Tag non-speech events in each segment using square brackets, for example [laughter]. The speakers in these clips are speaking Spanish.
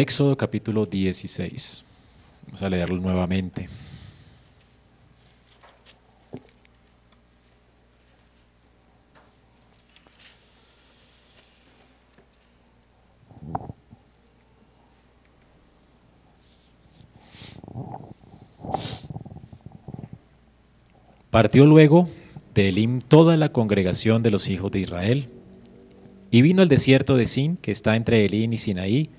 Éxodo capítulo 16. Vamos a leerlo nuevamente. Partió luego de Elim toda la congregación de los hijos de Israel y vino al desierto de Sin, que está entre Elim y Sinaí,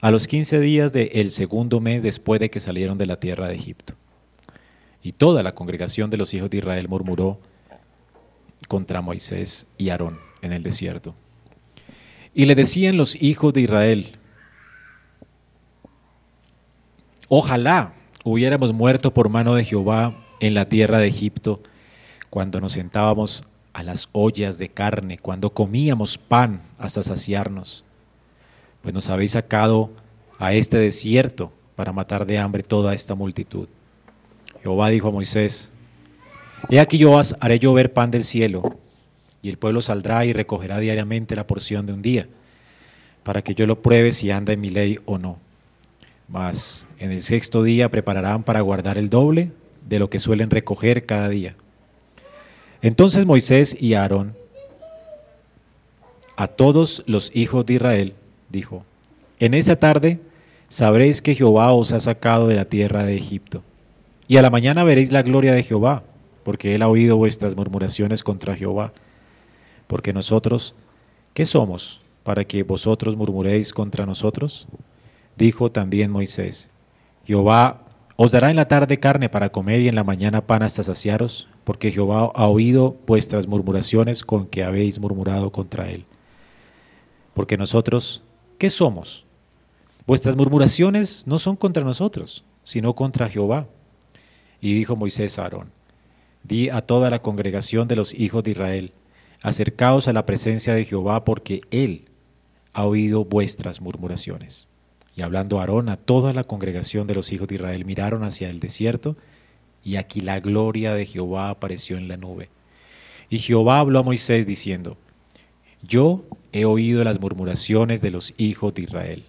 a los quince días del segundo mes después de que salieron de la tierra de Egipto. Y toda la congregación de los hijos de Israel murmuró contra Moisés y Aarón en el desierto. Y le decían los hijos de Israel, ojalá hubiéramos muerto por mano de Jehová en la tierra de Egipto, cuando nos sentábamos a las ollas de carne, cuando comíamos pan hasta saciarnos, pues nos habéis sacado a este desierto para matar de hambre toda esta multitud. Jehová dijo a Moisés, He aquí yo haré llover pan del cielo, y el pueblo saldrá y recogerá diariamente la porción de un día, para que yo lo pruebe si anda en mi ley o no. Mas en el sexto día prepararán para guardar el doble de lo que suelen recoger cada día. Entonces Moisés y Aarón, a todos los hijos de Israel, dijo, en esa tarde sabréis que Jehová os ha sacado de la tierra de Egipto, y a la mañana veréis la gloria de Jehová, porque él ha oído vuestras murmuraciones contra Jehová. Porque nosotros, ¿qué somos para que vosotros murmuréis contra nosotros? Dijo también Moisés, Jehová os dará en la tarde carne para comer y en la mañana pan hasta saciaros, porque Jehová ha oído vuestras murmuraciones con que habéis murmurado contra él. Porque nosotros, ¿qué somos? Vuestras murmuraciones no son contra nosotros, sino contra Jehová. Y dijo Moisés a Aarón, di a toda la congregación de los hijos de Israel, acercaos a la presencia de Jehová, porque él ha oído vuestras murmuraciones. Y hablando Aarón a toda la congregación de los hijos de Israel, miraron hacia el desierto, y aquí la gloria de Jehová apareció en la nube. Y Jehová habló a Moisés diciendo, Yo he oído las murmuraciones de los hijos de Israel.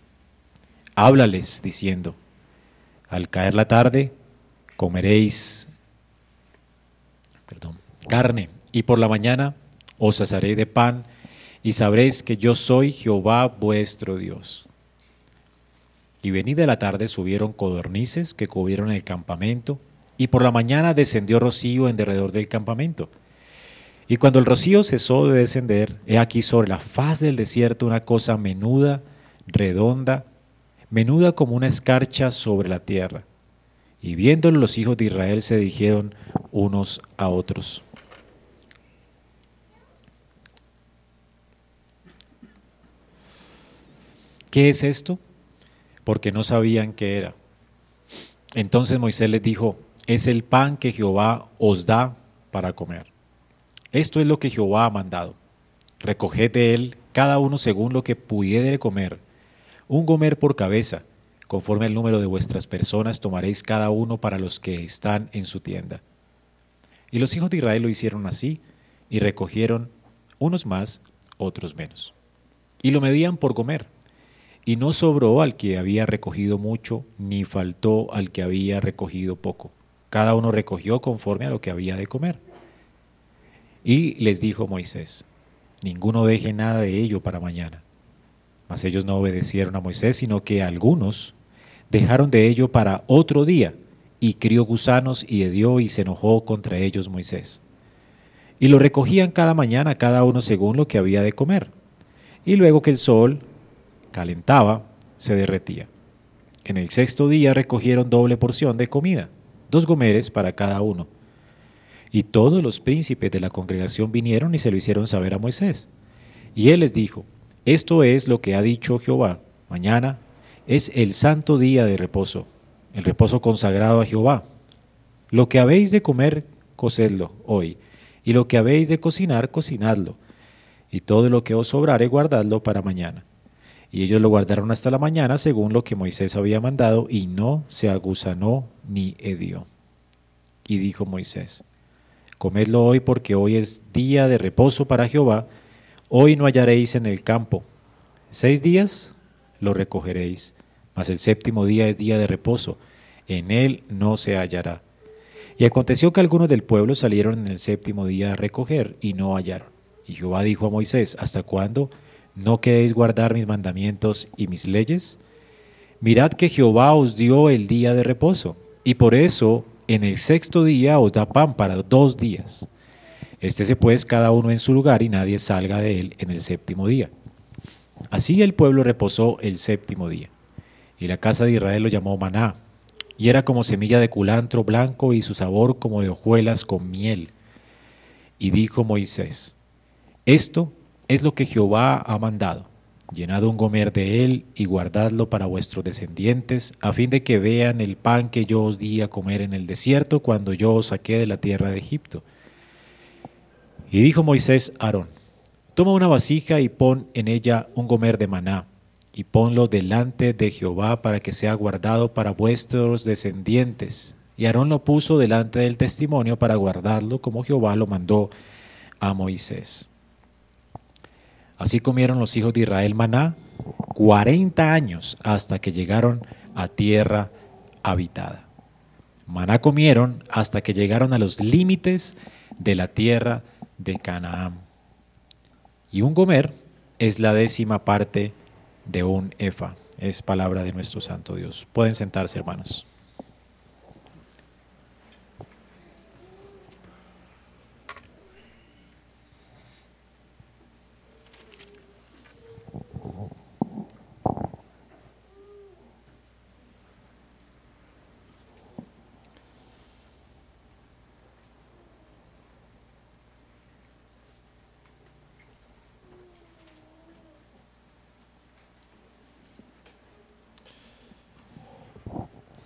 Háblales diciendo, Al caer la tarde comeréis carne, y por la mañana os asaré de pan, y sabréis que yo soy Jehová vuestro Dios. Y venida la tarde subieron codornices que cubrieron el campamento, y por la mañana descendió rocío en derredor del campamento. Y cuando el rocío cesó de descender, he aquí sobre la faz del desierto una cosa menuda, redonda, menuda como una escarcha sobre la tierra. Y viéndolo los hijos de Israel se dijeron unos a otros. ¿Qué es esto? porque no sabían qué era. Entonces Moisés les dijo, es el pan que Jehová os da para comer. Esto es lo que Jehová ha mandado. Recoged de él cada uno según lo que pudiere comer, un gomer por cabeza, conforme al número de vuestras personas tomaréis cada uno para los que están en su tienda. Y los hijos de Israel lo hicieron así, y recogieron unos más, otros menos. Y lo medían por comer y no sobró al que había recogido mucho, ni faltó al que había recogido poco. Cada uno recogió conforme a lo que había de comer. Y les dijo Moisés, ninguno deje nada de ello para mañana. Mas ellos no obedecieron a Moisés, sino que algunos dejaron de ello para otro día, y crió gusanos y hedió y se enojó contra ellos Moisés. Y lo recogían cada mañana cada uno según lo que había de comer. Y luego que el sol calentaba, se derretía. En el sexto día recogieron doble porción de comida, dos gomeres para cada uno. Y todos los príncipes de la congregación vinieron y se lo hicieron saber a Moisés. Y él les dijo, esto es lo que ha dicho Jehová, mañana es el santo día de reposo, el reposo consagrado a Jehová. Lo que habéis de comer, cocedlo hoy, y lo que habéis de cocinar, cocinadlo, y todo lo que os sobrare, guardadlo para mañana. Y ellos lo guardaron hasta la mañana según lo que Moisés había mandado y no se agusanó ni hedió. Y dijo Moisés, comedlo hoy porque hoy es día de reposo para Jehová, hoy no hallaréis en el campo. Seis días lo recogeréis mas el séptimo día es día de reposo, en él no se hallará. Y aconteció que algunos del pueblo salieron en el séptimo día a recoger y no hallaron. Y Jehová dijo a Moisés, ¿hasta cuándo no queréis guardar mis mandamientos y mis leyes? Mirad que Jehová os dio el día de reposo, y por eso en el sexto día os da pan para dos días. Estése pues cada uno en su lugar y nadie salga de él en el séptimo día. Así el pueblo reposó el séptimo día. Y la casa de Israel lo llamó maná, y era como semilla de culantro blanco y su sabor como de hojuelas con miel. Y dijo Moisés, esto es lo que Jehová ha mandado llenad un gomer de él y guardadlo para vuestros descendientes, a fin de que vean el pan que yo os di a comer en el desierto cuando yo os saqué de la tierra de Egipto. Y dijo Moisés a Aarón, toma una vasija y pon en ella un gomer de maná, y ponlo delante de Jehová para que sea guardado para vuestros descendientes. Y Aarón lo puso delante del testimonio para guardarlo como Jehová lo mandó a Moisés. Así comieron los hijos de Israel maná cuarenta años hasta que llegaron a tierra habitada. Maná comieron hasta que llegaron a los límites de la tierra de Canaán. Y un gomer es la décima parte de un efa. Es palabra de nuestro Santo Dios. Pueden sentarse, hermanos.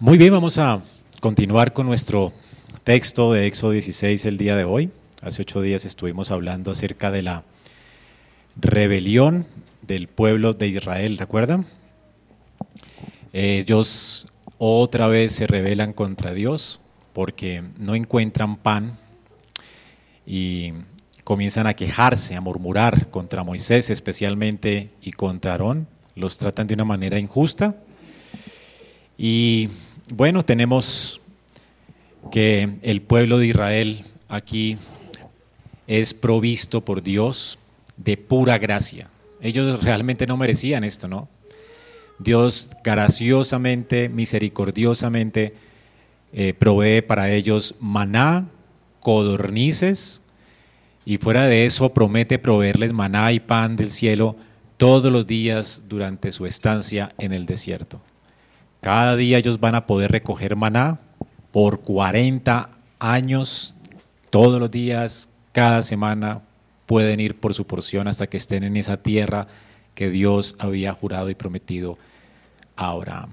Muy bien, vamos a continuar con nuestro texto de Éxodo 16 el día de hoy. Hace ocho días estuvimos hablando acerca de la rebelión del pueblo de Israel, ¿recuerdan? Ellos otra vez se rebelan contra Dios porque no encuentran pan y comienzan a quejarse, a murmurar contra Moisés especialmente y contra Aarón. Los tratan de una manera injusta. Y bueno, tenemos que el pueblo de Israel aquí es provisto por Dios de pura gracia. Ellos realmente no merecían esto, ¿no? Dios graciosamente, misericordiosamente, eh, provee para ellos maná, codornices, y fuera de eso promete proveerles maná y pan del cielo todos los días durante su estancia en el desierto. Cada día ellos van a poder recoger maná por 40 años, todos los días, cada semana pueden ir por su porción hasta que estén en esa tierra que Dios había jurado y prometido a Abraham.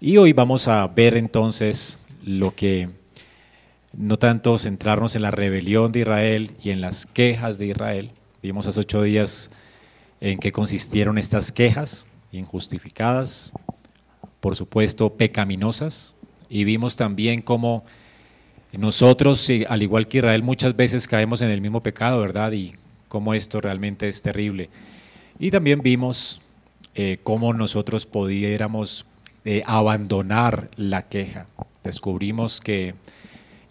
Y hoy vamos a ver entonces lo que, no tanto centrarnos en la rebelión de Israel y en las quejas de Israel, vimos hace ocho días en qué consistieron estas quejas injustificadas, por supuesto, pecaminosas, y vimos también cómo nosotros, al igual que Israel, muchas veces caemos en el mismo pecado, ¿verdad? Y cómo esto realmente es terrible. Y también vimos eh, cómo nosotros pudiéramos eh, abandonar la queja. Descubrimos que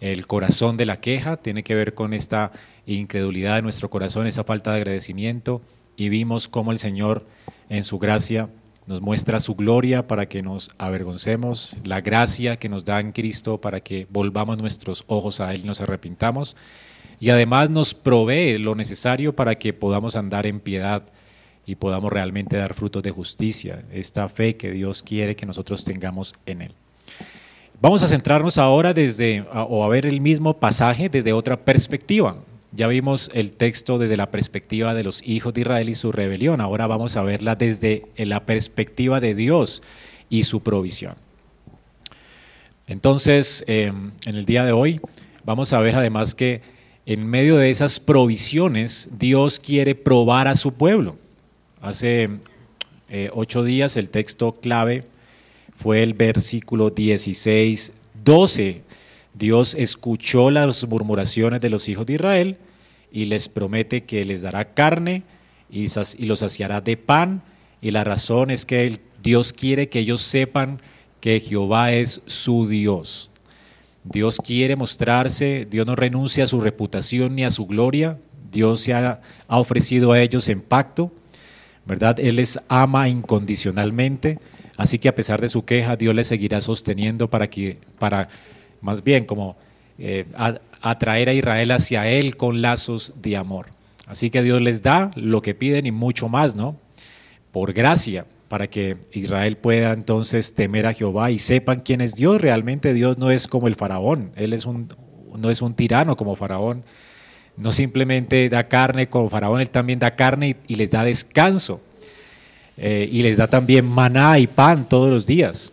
el corazón de la queja tiene que ver con esta incredulidad de nuestro corazón, esa falta de agradecimiento, y vimos cómo el Señor en su gracia nos muestra su gloria para que nos avergoncemos, la gracia que nos da en Cristo para que volvamos nuestros ojos a Él y nos arrepintamos, y además nos provee lo necesario para que podamos andar en piedad y podamos realmente dar frutos de justicia, esta fe que Dios quiere que nosotros tengamos en Él. Vamos a centrarnos ahora desde, o a ver el mismo pasaje desde otra perspectiva. Ya vimos el texto desde la perspectiva de los hijos de Israel y su rebelión. Ahora vamos a verla desde la perspectiva de Dios y su provisión. Entonces, em, en el día de hoy vamos a ver además que en medio de esas provisiones Dios quiere probar a su pueblo. Hace eh, ocho días el texto clave fue el versículo 16, 12. Dios escuchó las murmuraciones de los hijos de Israel y les promete que les dará carne y, los saciará de pan. Y la razón es que Dios quiere que ellos sepan que Jehová es su Dios. Dios quiere mostrarse, Dios no renuncia a su reputación ni a su gloria, Dios se ha, ofrecido a ellos en pacto, ¿verdad? Él les ama incondicionalmente, así que a pesar de su queja, Dios les seguirá sosteniendo para que, para más bien como eh, atraer a Israel hacia Él con lazos de amor. Así que Dios les da lo que piden y mucho más, ¿no? Por gracia, para que Israel pueda entonces temer a Jehová y sepan quién es Dios. Realmente Dios no es como el faraón, Él es un, no es un tirano como faraón, no simplemente da carne como faraón, Él también da carne y, les da descanso. Eh, y les da también maná y pan todos los días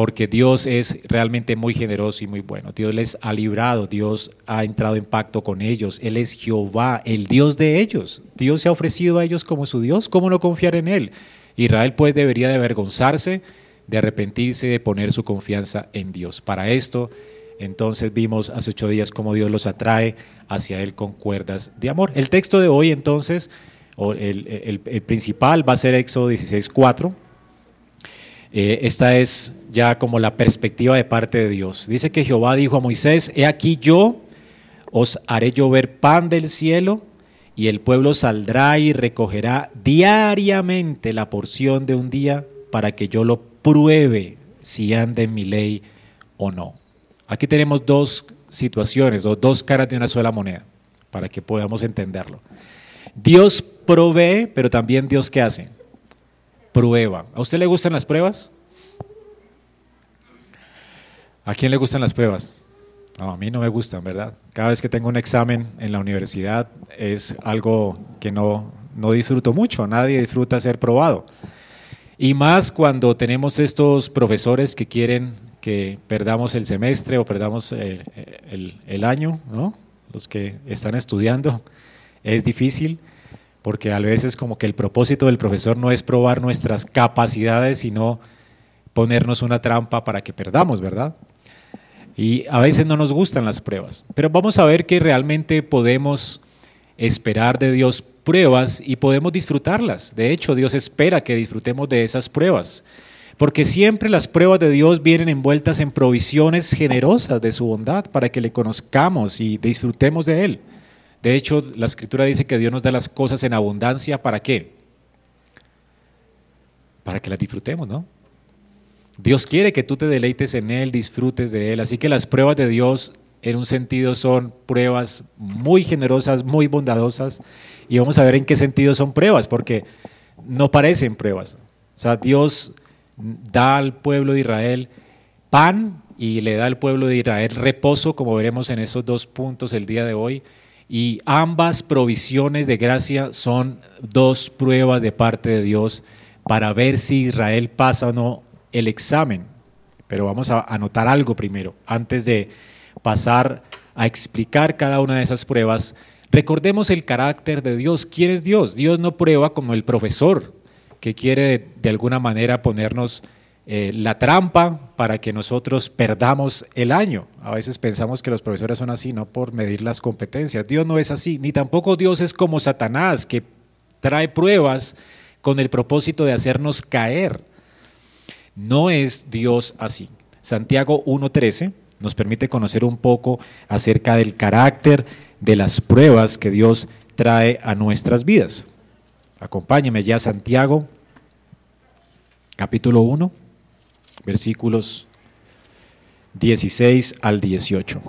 porque Dios es realmente muy generoso y muy bueno. Dios les ha librado, Dios ha entrado en pacto con ellos, Él es Jehová, el Dios de ellos. Dios se ha ofrecido a ellos como su Dios, ¿cómo no confiar en Él? Israel pues debería de avergonzarse, de arrepentirse, de poner su confianza en Dios. Para esto, entonces vimos hace ocho días cómo Dios los atrae hacia Él con cuerdas de amor. El texto de hoy entonces, el, el, principal va a ser Éxodo 16.4. Eh, esta es ya como la perspectiva de parte de Dios. Dice que Jehová dijo a Moisés, he aquí yo os haré llover pan del cielo y el pueblo saldrá y recogerá diariamente la porción de un día para que yo lo pruebe si anda en mi ley o no. Aquí tenemos dos situaciones, o dos caras de una sola moneda, para que podamos entenderlo. Dios provee, pero también Dios qué hace? Prueba. ¿A usted le gustan las pruebas? ¿A quién le gustan las pruebas? a mí no me gustan, ¿verdad? Cada vez que tengo un examen en la universidad es algo que no, no disfruto mucho, nadie disfruta ser probado. Y más cuando tenemos estos profesores que quieren que perdamos el semestre o perdamos el, el, el año, ¿no? Los que están estudiando, es difícil porque a veces como que el propósito del profesor no es probar nuestras capacidades, sino ponernos una trampa para que perdamos, ¿verdad? Y a veces no nos gustan las pruebas, pero vamos a ver que realmente podemos esperar de Dios pruebas y podemos disfrutarlas. De hecho, Dios espera que disfrutemos de esas pruebas, porque siempre las pruebas de Dios vienen envueltas en provisiones generosas de su bondad para que le conozcamos y disfrutemos de Él. De hecho, la escritura dice que Dios nos da las cosas en abundancia, ¿para qué? Para que las disfrutemos, ¿no? Dios quiere que tú te deleites en Él, disfrutes de Él. Así que las pruebas de Dios en un sentido son pruebas muy generosas, muy bondadosas. Y vamos a ver en qué sentido son pruebas, porque no parecen pruebas. O sea, Dios da al pueblo de Israel pan y le da al pueblo de Israel reposo, como veremos en esos dos puntos el día de hoy. Y ambas provisiones de gracia son dos pruebas de parte de Dios para ver si Israel pasa o no el examen, pero vamos a anotar algo primero, antes de pasar a explicar cada una de esas pruebas. Recordemos el carácter de Dios. ¿Quién es Dios? Dios no prueba como el profesor, que quiere de alguna manera ponernos eh, la trampa para que nosotros perdamos el año. A veces pensamos que los profesores son así, no por medir las competencias. Dios no es así, ni tampoco Dios es como Satanás, que trae pruebas con el propósito de hacernos caer. No es Dios así. Santiago 1.13 nos permite conocer un poco acerca del carácter de las pruebas que Dios trae a nuestras vidas. Acompáñeme ya Santiago, capítulo 1, versículos 16 al 18.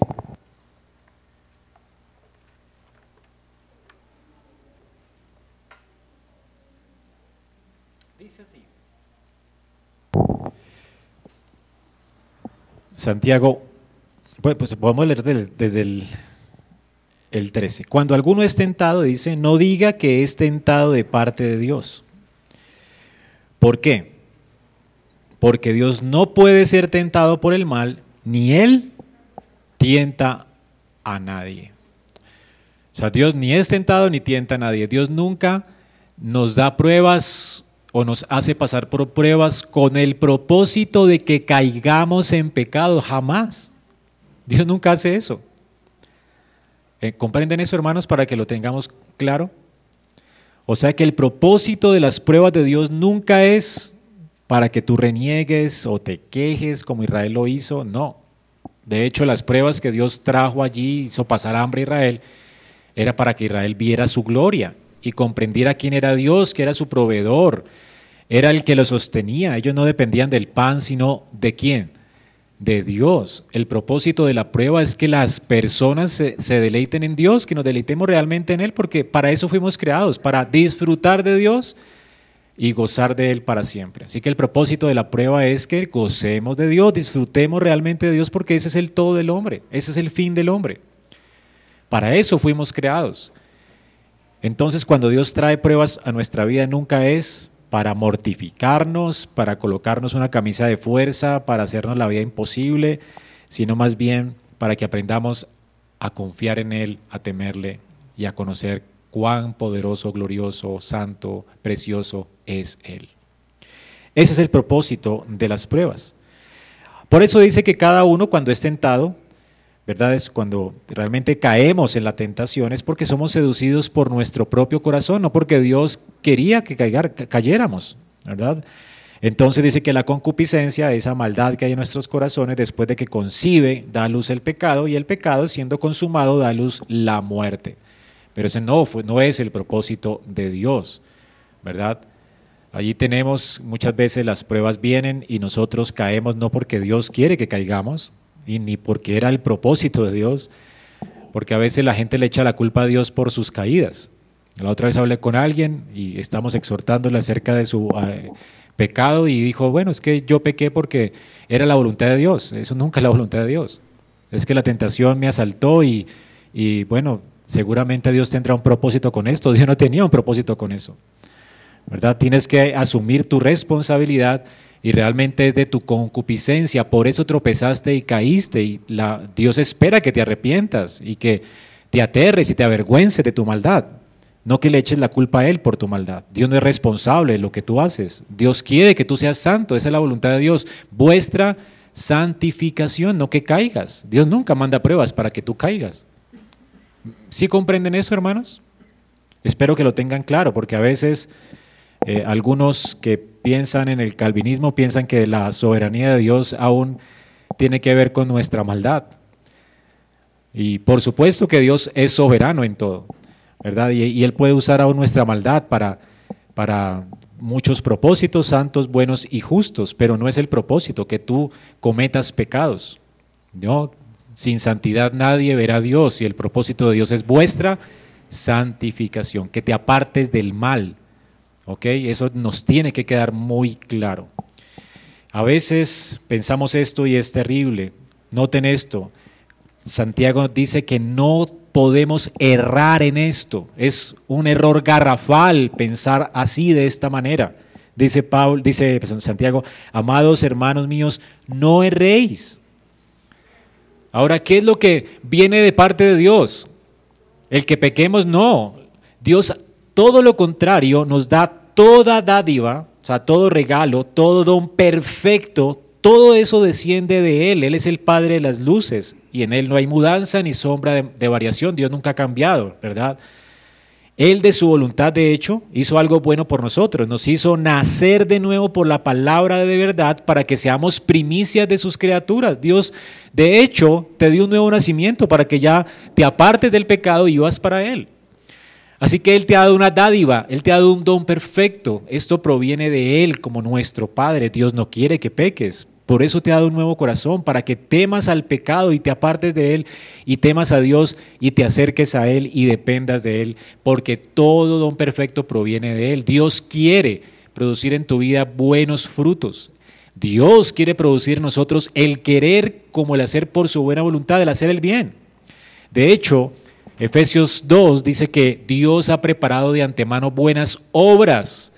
Santiago, pues, pues, podemos leer desde el, el 13. Cuando alguno es tentado, dice, no diga que es tentado de parte de Dios. ¿Por qué? Porque Dios no puede ser tentado por el mal, ni Él tienta a nadie. O sea, Dios ni es tentado ni tienta a nadie. Dios nunca nos da pruebas o nos hace pasar por pruebas con el propósito de que caigamos en pecado, jamás. Dios nunca hace eso. Eh, ¿Comprenden eso, hermanos, para que lo tengamos claro? O sea que el propósito de las pruebas de Dios nunca es para que tú reniegues o te quejes como Israel lo hizo, no. De hecho, las pruebas que Dios trajo allí, hizo pasar hambre a Israel, era para que Israel viera su gloria y comprendiera quién era Dios, que era su proveedor, era el que lo sostenía. Ellos no dependían del pan, sino de quién? De Dios. El propósito de la prueba es que las personas se, se, deleiten en Dios, que nos deleitemos realmente en Él, porque para eso fuimos creados, para disfrutar de Dios y gozar de Él para siempre. Así que el propósito de la prueba es que gocemos de Dios, disfrutemos realmente de Dios, porque ese es el todo del hombre, ese es el fin del hombre. Para eso fuimos creados. Entonces cuando Dios trae pruebas a nuestra vida nunca es para mortificarnos, para colocarnos una camisa de fuerza, para hacernos la vida imposible, sino más bien para que aprendamos a confiar en Él, a temerle y a conocer cuán poderoso, glorioso, santo, precioso es Él. Ese es el propósito de las pruebas. Por eso dice que cada uno cuando es tentado ¿verdad? Es cuando realmente caemos en la tentación, es porque somos seducidos por nuestro propio corazón, no porque Dios quería que cayéramos, ¿verdad? Entonces dice que la concupiscencia, esa maldad que hay en nuestros corazones, después de que concibe, da a luz el pecado, y el pecado, siendo consumado, da a luz la muerte. Pero ese no, no es el propósito de Dios, ¿verdad? Allí tenemos, muchas veces las pruebas vienen y nosotros caemos no porque Dios quiere que caigamos, y ni porque era el propósito de Dios, porque a veces la gente le echa la culpa a Dios por sus caídas. La otra vez hablé con alguien y estamos exhortándole acerca de su eh, pecado y dijo, bueno, es que yo pequé porque era la voluntad de Dios, eso nunca es la voluntad de Dios. Es que la tentación me asaltó y, y bueno, seguramente Dios tendrá un propósito con esto, Dios no tenía un propósito con eso. ¿Verdad? Tienes que asumir tu responsabilidad y realmente es de tu concupiscencia, por eso tropezaste y caíste y Dios espera que te arrepientas y que te aterres y te avergüences de tu maldad, no que le eches la culpa a Él por tu maldad. Dios no es responsable de lo que tú haces, Dios quiere que tú seas santo, esa es la voluntad de Dios, vuestra santificación, no que caigas. Dios nunca manda pruebas para que tú caigas. ¿Sí comprenden eso, hermanos? Espero que lo tengan claro, porque a veces eh, algunos que piensan en el calvinismo piensan que la soberanía de Dios aún tiene que ver con nuestra maldad. Y por supuesto que Dios es soberano en todo, ¿verdad? Y, Él puede usar aún nuestra maldad para, para muchos propósitos santos, buenos y justos, pero no es el propósito que tú cometas pecados. ¿no? Sin santidad nadie verá a Dios y el propósito de Dios es vuestra santificación, que te apartes del mal, ¿Ok? Eso nos tiene que quedar muy claro. A veces pensamos esto y es terrible. Noten esto. Santiago dice que no podemos errar en esto. Es un error garrafal pensar así de esta manera. Dice Pablo, dice Santiago, amados hermanos míos, no erréis. Ahora, ¿qué es lo que viene de parte de Dios? El que pequemos, no. Dios todo lo contrario, nos da toda dádiva, o sea, todo regalo, todo don perfecto, todo eso desciende de Él. Él es el Padre de las luces y en Él no hay mudanza ni sombra de, variación. Dios nunca ha cambiado, ¿verdad? Él de su voluntad, de hecho, hizo algo bueno por nosotros. Nos hizo nacer de nuevo por la palabra de verdad para que seamos primicias de sus criaturas. Dios, de hecho, te dio un nuevo nacimiento para que ya te apartes del pecado y vivas para Él. Así que Él te ha dado una dádiva, Él te ha dado un don perfecto. Esto proviene de Él como nuestro Padre. Dios no quiere que peques. Por eso te ha dado un nuevo corazón, para que temas al pecado y te apartes de Él y temas a Dios y te acerques a Él y dependas de Él, porque todo don perfecto proviene de Él. Dios quiere producir en tu vida buenos frutos. Dios quiere producir en nosotros el querer como el hacer por su buena voluntad, el hacer el bien. De hecho, Efesios 2 dice que Dios ha preparado de antemano buenas obras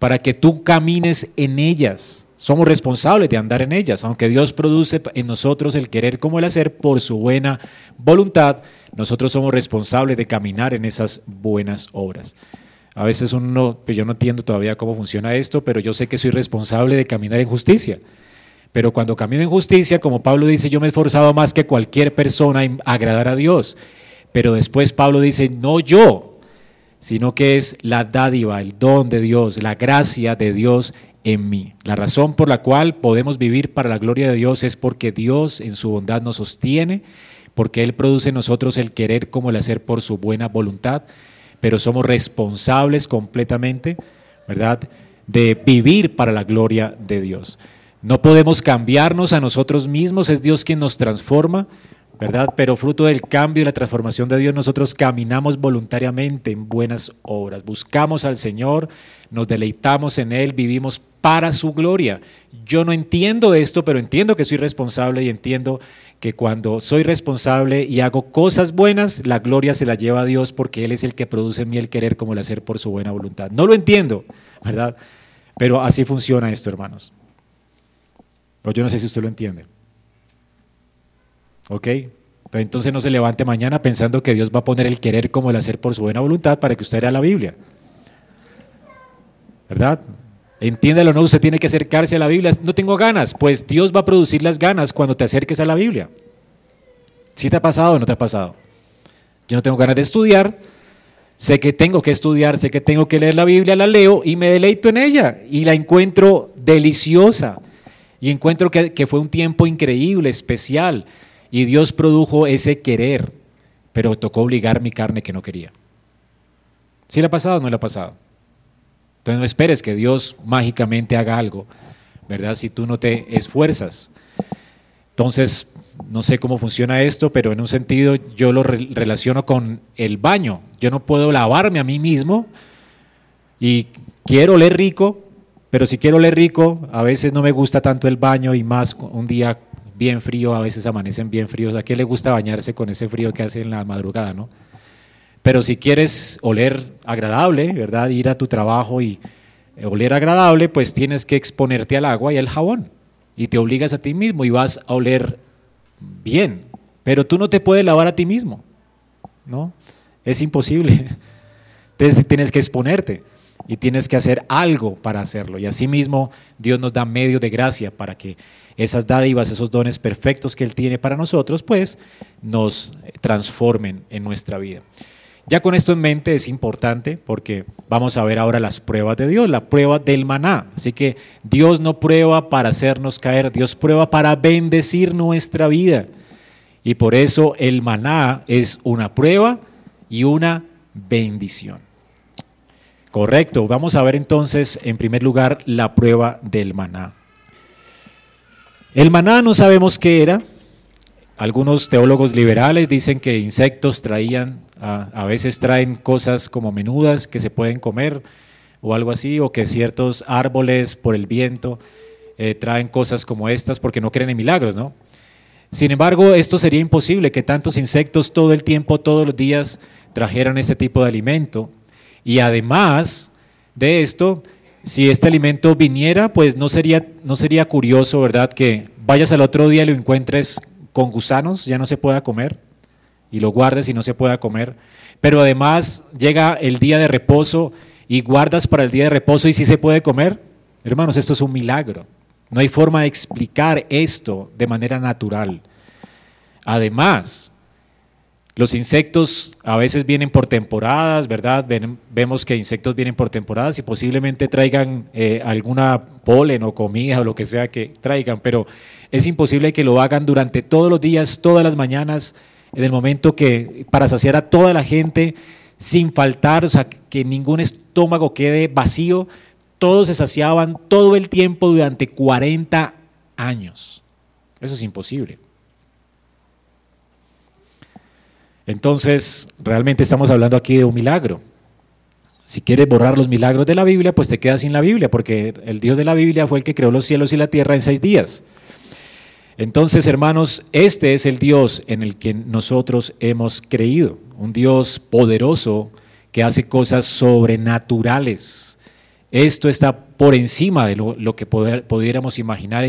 para que tú camines en ellas. Somos responsables de andar en ellas, aunque Dios produce en nosotros el querer como el hacer por su buena voluntad, nosotros somos responsables de caminar en esas buenas obras. A veces uno, pues yo no entiendo todavía cómo funciona esto, pero yo sé que soy responsable de caminar en justicia. Pero cuando camino en justicia, como Pablo dice, yo me he esforzado más que cualquier persona en agradar a Dios. Pero después Pablo dice, no yo, sino que es la dádiva, el don de Dios, la gracia de Dios en mí. La razón por la cual podemos vivir para la gloria de Dios es porque Dios en su bondad nos sostiene, porque Él produce en nosotros el querer como el hacer por su buena voluntad, pero somos responsables completamente, ¿verdad?, de vivir para la gloria de Dios. No podemos cambiarnos a nosotros mismos, es Dios quien nos transforma, ¿verdad? Pero fruto del cambio y la transformación de Dios, nosotros caminamos voluntariamente en buenas obras, buscamos al Señor, nos deleitamos en Él, vivimos para su gloria. Yo no entiendo esto, pero entiendo que soy responsable y entiendo que cuando soy responsable y hago cosas buenas, la gloria se la lleva a Dios porque Él es el que produce en mí el querer como el hacer por su buena voluntad. No lo entiendo, ¿verdad? Pero así funciona esto, hermanos. Pero yo no sé si usted lo entiende. ¿Ok? Pero entonces no se levante mañana pensando que Dios va a poner el querer como el hacer por su buena voluntad para que usted lea la Biblia. ¿Verdad? Entiéndalo no, usted tiene que acercarse a la Biblia. No tengo ganas, pues Dios va a producir las ganas cuando te acerques a la Biblia. ¿Sí te ha pasado o no te ha pasado? Yo no tengo ganas de estudiar, sé que tengo que estudiar, sé que tengo que leer la Biblia, la leo y me deleito en ella y la encuentro deliciosa y encuentro que fue un tiempo increíble, especial y Dios produjo ese querer, pero tocó obligar mi carne que no quería. ¿Sí le ha pasado no le ha pasado? Entonces no esperes que Dios mágicamente haga algo, ¿verdad? Si tú no te esfuerzas. Entonces, no sé cómo funciona esto, pero en un sentido yo lo relaciono con el baño. Yo no puedo lavarme a mí mismo y quiero oler rico, pero si quiero oler rico, a veces no me gusta tanto el baño y más un día bien frío, a veces amanecen bien fríos. ¿A quién le gusta bañarse con ese frío que hace en la madrugada, no? Pero si quieres oler agradable, ¿verdad? Ir a tu trabajo y eh, oler agradable, pues tienes que exponerte al agua y al jabón. Y te obligas a ti mismo y vas a oler bien. Pero tú no te puedes lavar a ti mismo, ¿no? Es imposible. [laughs] Entonces tienes que exponerte y tienes que hacer algo para hacerlo. Y asimismo Dios nos da medios de gracia para que esas dádivas, esos dones perfectos que Él tiene para nosotros, pues nos transformen en nuestra vida. Ya con esto en mente es importante porque vamos a ver ahora las pruebas de Dios, la prueba del maná. Así que Dios no prueba para hacernos caer, Dios prueba para bendecir nuestra vida. Y por eso el maná es una prueba y una bendición. Correcto, vamos a ver entonces en primer lugar la prueba del maná. El maná no sabemos qué era. Algunos teólogos liberales dicen que insectos traían, a, veces traen cosas como menudas que se pueden comer o algo así, o que ciertos árboles por el viento eh, traen cosas como estas porque no creen en milagros, ¿no? Sin embargo, esto sería imposible que tantos insectos todo el tiempo, todos los días, trajeran este tipo de alimento. Y además de esto, si este alimento viniera, pues no sería, no sería curioso, ¿verdad? Que vayas al otro día y lo encuentres con gusanos, ya no se pueda comer, y lo guardes y no se pueda comer. Pero además llega el día de reposo y guardas para el día de reposo y sí se puede comer. Hermanos, esto es un milagro. No hay forma de explicar esto de manera natural. Además, los insectos a veces vienen por temporadas, ¿verdad? vemos que insectos vienen por temporadas y posiblemente traigan eh, alguna polen o comida o lo que sea que traigan, pero es imposible que lo hagan durante todos los días, todas las mañanas, en el momento que para saciar a toda la gente sin faltar, o sea, que ningún estómago quede vacío, todos se saciaban todo el tiempo durante 40 años. Eso es imposible. Entonces, realmente estamos hablando aquí de un milagro. Si quieres borrar los milagros de la Biblia, pues te quedas sin la Biblia, porque el Dios de la Biblia fue el que creó los cielos y la tierra en seis días. Entonces, hermanos, este es el Dios en el que nosotros hemos creído, un Dios poderoso que hace cosas sobrenaturales. Esto está por encima de lo, que pudiéramos imaginar.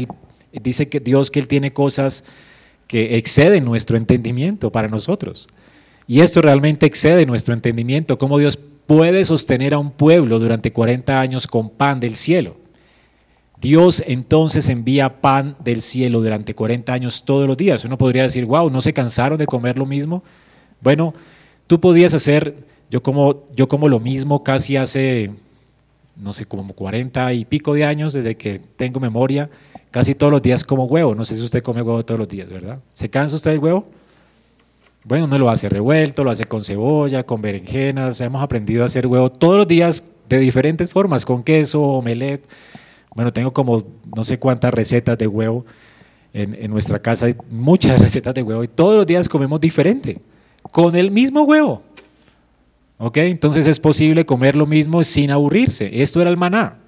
dice que Dios que Él tiene cosas que exceden nuestro entendimiento para nosotros. Y esto realmente excede nuestro entendimiento, cómo Dios puede sostener a un pueblo durante 40 años con pan del cielo. Dios entonces envía pan del cielo durante 40 años todos los días. Uno podría decir, wow, ¿no se cansaron de comer lo mismo? Bueno, tú podías hacer, yo como, yo como lo mismo casi hace no sé, como 40 y pico de años, desde que tengo memoria, casi todos los días como huevo. No sé si usted come huevo todos los días, ¿verdad? ¿Se cansa usted del huevo? Bueno, uno lo hace revuelto, lo hace con cebolla, con berenjenas. Hemos aprendido a hacer huevo todos los días de diferentes formas, con queso, omelette. Bueno, tengo como no sé cuántas recetas de huevo en, nuestra casa, hay muchas [laughs] recetas de huevo y todos los días comemos diferente, con el mismo huevo. ¿Ok? Entonces es posible comer lo mismo sin aburrirse. Esto era el maná.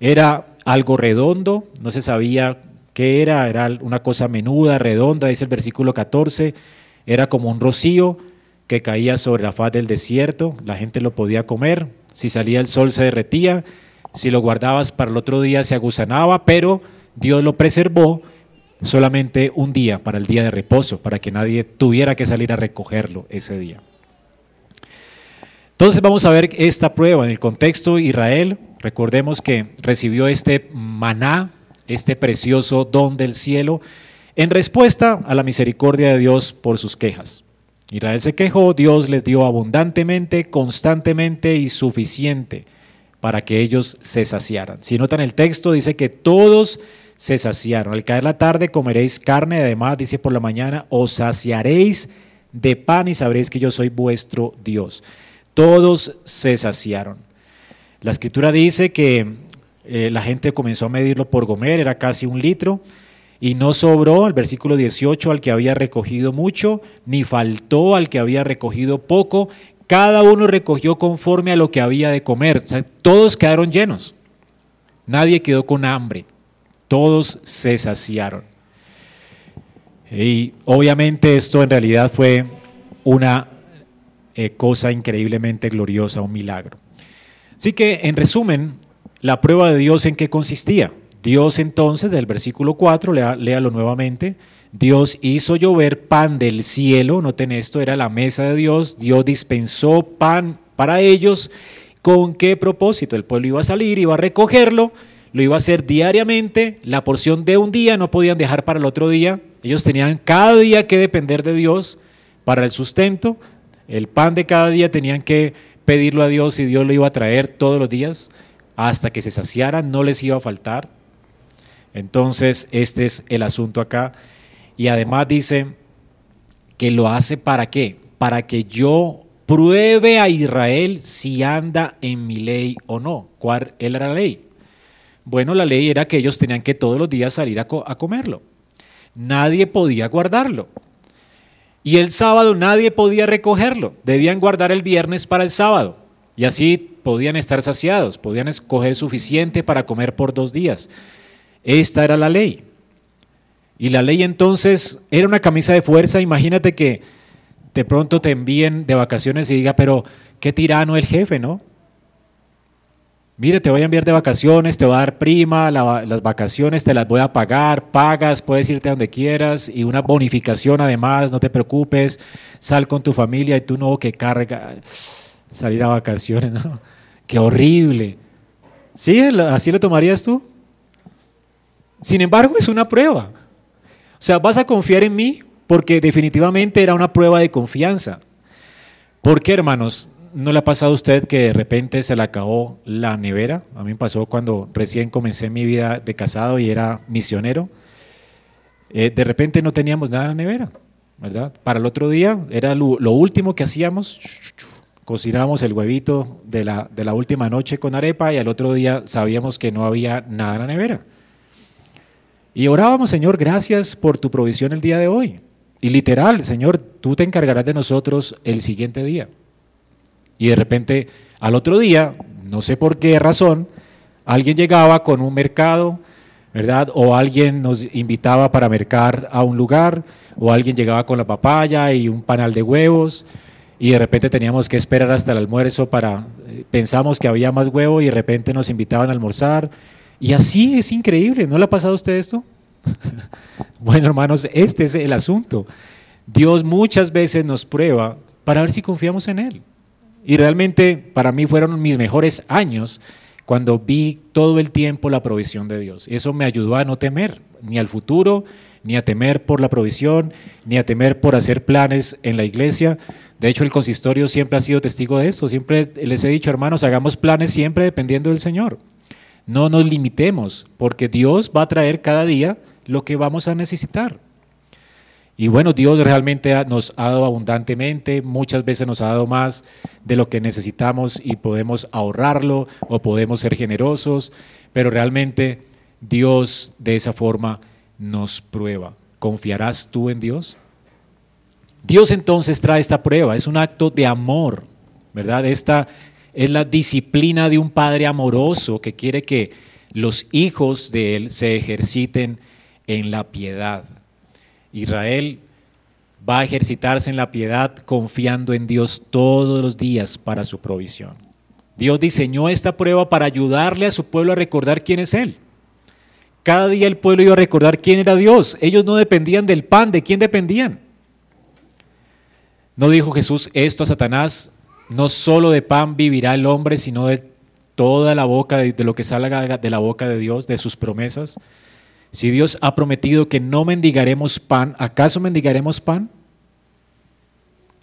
Era algo redondo, no se sabía qué era, era una cosa menuda, redonda, dice el versículo 14, era como un rocío que caía sobre la faz del desierto, la gente lo podía comer, si salía el sol se derretía, si lo guardabas para el otro día se agusanaba, pero Dios lo preservó solamente un día, para el día de reposo, para que nadie tuviera que salir a recogerlo ese día. Entonces vamos a ver esta prueba en el contexto Israel. Recordemos que recibió este maná, este precioso don del cielo, en respuesta a la misericordia de Dios por sus quejas. Israel se quejó, Dios les dio abundantemente, constantemente y suficiente para que ellos se saciaran. Si notan el texto, dice que todos se saciaron. Al caer la tarde comeréis carne, además dice por la mañana, os saciaréis de pan y sabréis que yo soy vuestro Dios. Todos se saciaron. La escritura dice que eh, la gente comenzó a medirlo por gomer, era casi un litro, y no sobró, el versículo 18, al que había recogido mucho, ni faltó al que había recogido poco, cada uno recogió conforme a lo que había de comer. todos quedaron llenos, nadie quedó con hambre, todos se saciaron. Y obviamente esto en realidad fue una eh, cosa increíblemente gloriosa, un milagro. Así que, en resumen, la prueba de Dios en qué consistía. Dios entonces, del versículo 4, léalo nuevamente, Dios hizo llover pan del cielo, noten esto, era la mesa de Dios, Dios dispensó pan para ellos. ¿Con qué propósito? El pueblo iba a salir, iba a recogerlo, lo iba a hacer diariamente, la porción de un día no podían dejar para el otro día, ellos tenían cada día que depender de Dios para el sustento, el pan de cada día tenían que pedirlo a Dios y Dios lo iba a traer todos los días hasta que se saciaran, no les iba a faltar. Entonces, este es el asunto acá. Y además dice que lo hace para qué? Para que yo pruebe a Israel si anda en mi ley o no. ¿Cuál era la ley? Bueno, la ley era que ellos tenían que todos los días salir a, a comerlo. Nadie podía guardarlo. Y el sábado nadie podía recogerlo, debían guardar el viernes para el sábado. Y así podían estar saciados, podían escoger suficiente para comer por dos días. Esta era la ley. Y la ley entonces era una camisa de fuerza. Imagínate que de pronto te envíen de vacaciones y diga, pero qué tirano el jefe, ¿no? Mire, te voy a enviar de vacaciones, te voy a dar prima, las vacaciones te las voy a pagar, pagas, puedes irte a donde quieras y una bonificación además, no te preocupes, sal con tu familia y tú no, que carga, salir a vacaciones, [laughs] ¿no? Qué horrible. ¿Sí? ¿Así lo tomarías tú? Sin embargo, es una prueba. O sea, vas a confiar en mí porque definitivamente era una prueba de confianza. ¿Por qué, hermanos? ¿No le ha pasado a usted que de repente se le acabó la nevera? A mí me pasó cuando recién comencé mi vida de casado y era misionero. Eh, de repente no teníamos nada en la nevera, ¿verdad? Para el otro día era lo, último que hacíamos, cocinábamos el huevito de la, de la última noche con arepa y al otro día sabíamos que no había nada en la nevera. Y orábamos, Señor, gracias por tu provisión el día de hoy. Y literal, Señor, tú te encargarás de nosotros el siguiente día. Y de repente, al otro día, no sé por qué razón, alguien llegaba con un mercado, ¿verdad? O alguien nos invitaba para mercar a un lugar, o alguien llegaba con la papaya y un panal de huevos, y de repente teníamos que esperar hasta el almuerzo para, eh, pensamos que había más huevo y de repente nos invitaban a almorzar. Y así es increíble, ¿no le ha pasado a usted esto? [laughs] bueno, hermanos, este es el asunto. Dios muchas veces nos prueba para ver si confiamos en Él. Y realmente para mí fueron mis mejores años cuando vi todo el tiempo la provisión de Dios. Eso me ayudó a no temer ni al futuro, ni a temer por la provisión, ni a temer por hacer planes en la iglesia. De hecho, el consistorio siempre ha sido testigo de esto. Siempre les he dicho, hermanos, hagamos planes siempre dependiendo del Señor. No nos limitemos, porque Dios va a traer cada día lo que vamos a necesitar. Y bueno, Dios realmente nos ha dado abundantemente, muchas veces nos ha dado más de lo que necesitamos y podemos ahorrarlo o podemos ser generosos, pero realmente Dios de esa forma nos prueba. ¿Confiarás tú en Dios? Dios entonces trae esta prueba, es un acto de amor, ¿verdad? Esta es la disciplina de un padre amoroso que quiere que los hijos de él se ejerciten en la piedad. Israel va a ejercitarse en la piedad confiando en Dios todos los días para su provisión. Dios diseñó esta prueba para ayudarle a su pueblo a recordar quién es Él. Cada día el pueblo iba a recordar quién era Dios. Ellos no dependían del pan, ¿de quién dependían? No dijo Jesús esto a Satanás, no solo de pan vivirá el hombre, sino de toda la boca, de, lo que salga de la boca de Dios, de sus promesas. Si Dios ha prometido que no mendigaremos pan, ¿acaso mendigaremos pan?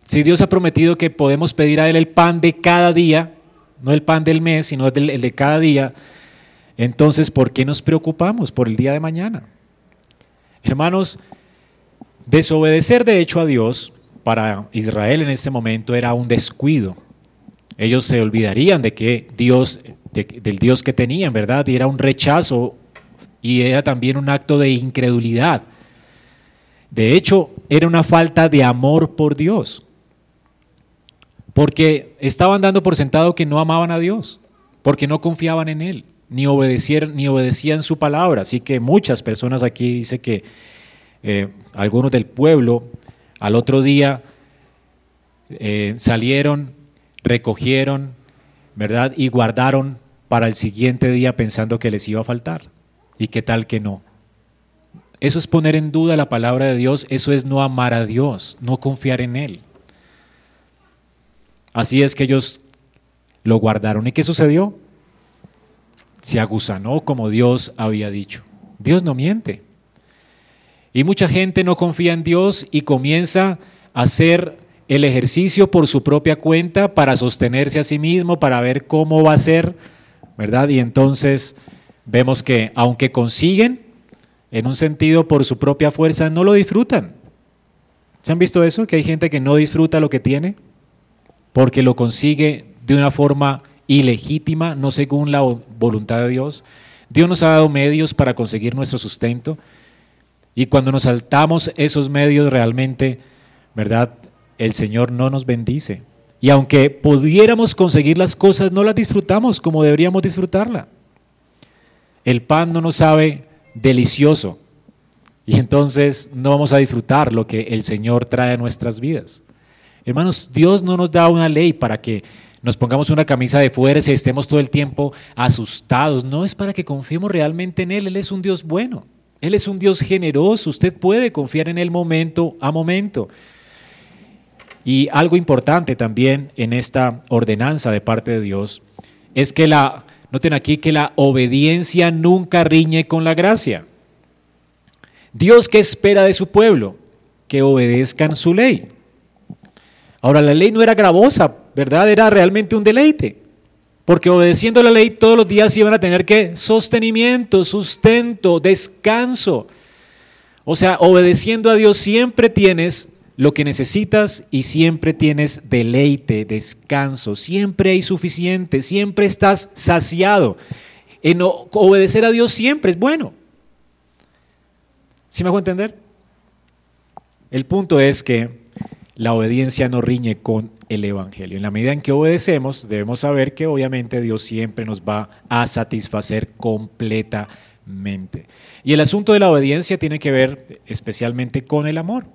Si Dios ha prometido que podemos pedir a Él el pan de cada día, no el pan del mes, sino el de cada día, entonces, ¿por qué nos preocupamos por el día de mañana? Hermanos, desobedecer de hecho a Dios para Israel en este momento era un descuido. Ellos se olvidarían de que Dios, del Dios que tenían, ¿verdad? Y era un rechazo y era también un acto de incredulidad. De hecho, era una falta de amor por Dios, porque estaban dando por sentado que no amaban a Dios, porque no confiaban en Él, ni, obedecieron, ni obedecían su palabra. Así que muchas personas aquí dice que eh, algunos del pueblo al otro día eh, salieron, recogieron, ¿verdad? Y guardaron para el siguiente día pensando que les iba a faltar. ¿Y qué tal que no? Eso es poner en duda la palabra de Dios, eso es no amar a Dios, no confiar en Él. Así es que ellos lo guardaron. ¿Y qué sucedió? Se aguzanó como Dios había dicho. Dios no miente. Y mucha gente no confía en Dios y comienza a hacer el ejercicio por su propia cuenta para sostenerse a sí mismo, para ver cómo va a ser, ¿verdad? Y entonces vemos que aunque consiguen, en un sentido por su propia fuerza, no lo disfrutan. ¿Se han visto eso? Que hay gente que no disfruta lo que tiene porque lo consigue de una forma ilegítima, no según la voluntad de Dios. Dios nos ha dado medios para conseguir nuestro sustento y cuando nos saltamos esos medios realmente, ¿verdad? El Señor no nos bendice. Y aunque pudiéramos conseguir las cosas, no las disfrutamos como deberíamos disfrutarla. El pan no nos sabe delicioso y entonces no vamos a disfrutar lo que el Señor trae a nuestras vidas. Hermanos, Dios no nos da una ley para que nos pongamos una camisa de fuerza y estemos todo el tiempo asustados. No es para que confiemos realmente en Él. Él es un Dios bueno. Él es un Dios generoso. Usted puede confiar en Él momento a momento. Y algo importante también en esta ordenanza de parte de Dios es que la Noten aquí que la obediencia nunca riñe con la gracia. Dios que espera de su pueblo que obedezcan su ley. Ahora, la ley no era gravosa, ¿verdad? Era realmente un deleite. Porque obedeciendo la ley todos los días iban a tener que sostenimiento, sustento, descanso. O sea, obedeciendo a Dios siempre tienes lo que necesitas y siempre tienes deleite, descanso, siempre hay suficiente, siempre estás saciado. En obedecer a Dios siempre es bueno. ¿Sí me hago entender? El punto es que la obediencia no riñe con el Evangelio. En la medida en que obedecemos, debemos saber que obviamente Dios siempre nos va a satisfacer completamente. Y el asunto de la obediencia tiene que ver especialmente con el amor.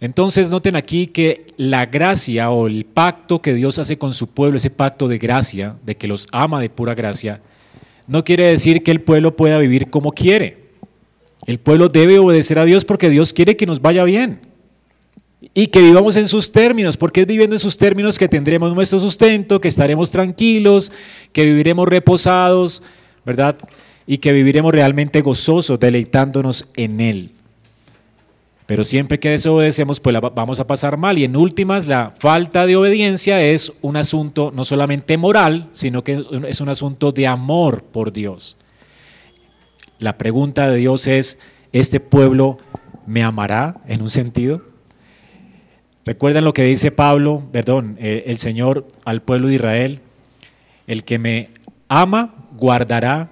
Entonces noten aquí que la gracia o el pacto que Dios hace con su pueblo, ese pacto de gracia, de que los ama de pura gracia, no quiere decir que el pueblo pueda vivir como quiere. El pueblo debe obedecer a Dios porque Dios quiere que nos vaya bien y que vivamos en sus términos, porque es viviendo en sus términos que tendremos nuestro sustento, que estaremos tranquilos, que viviremos reposados, ¿verdad? Y que viviremos realmente gozosos, deleitándonos en Él. Pero siempre que desobedecemos, pues vamos a pasar mal. Y en últimas, la falta de obediencia es un asunto no solamente moral, sino que es un asunto de amor por Dios. La pregunta de Dios es, ¿este pueblo me amará en un sentido? Recuerdan lo que dice Pablo, perdón, eh, el Señor al pueblo de Israel, el que me ama guardará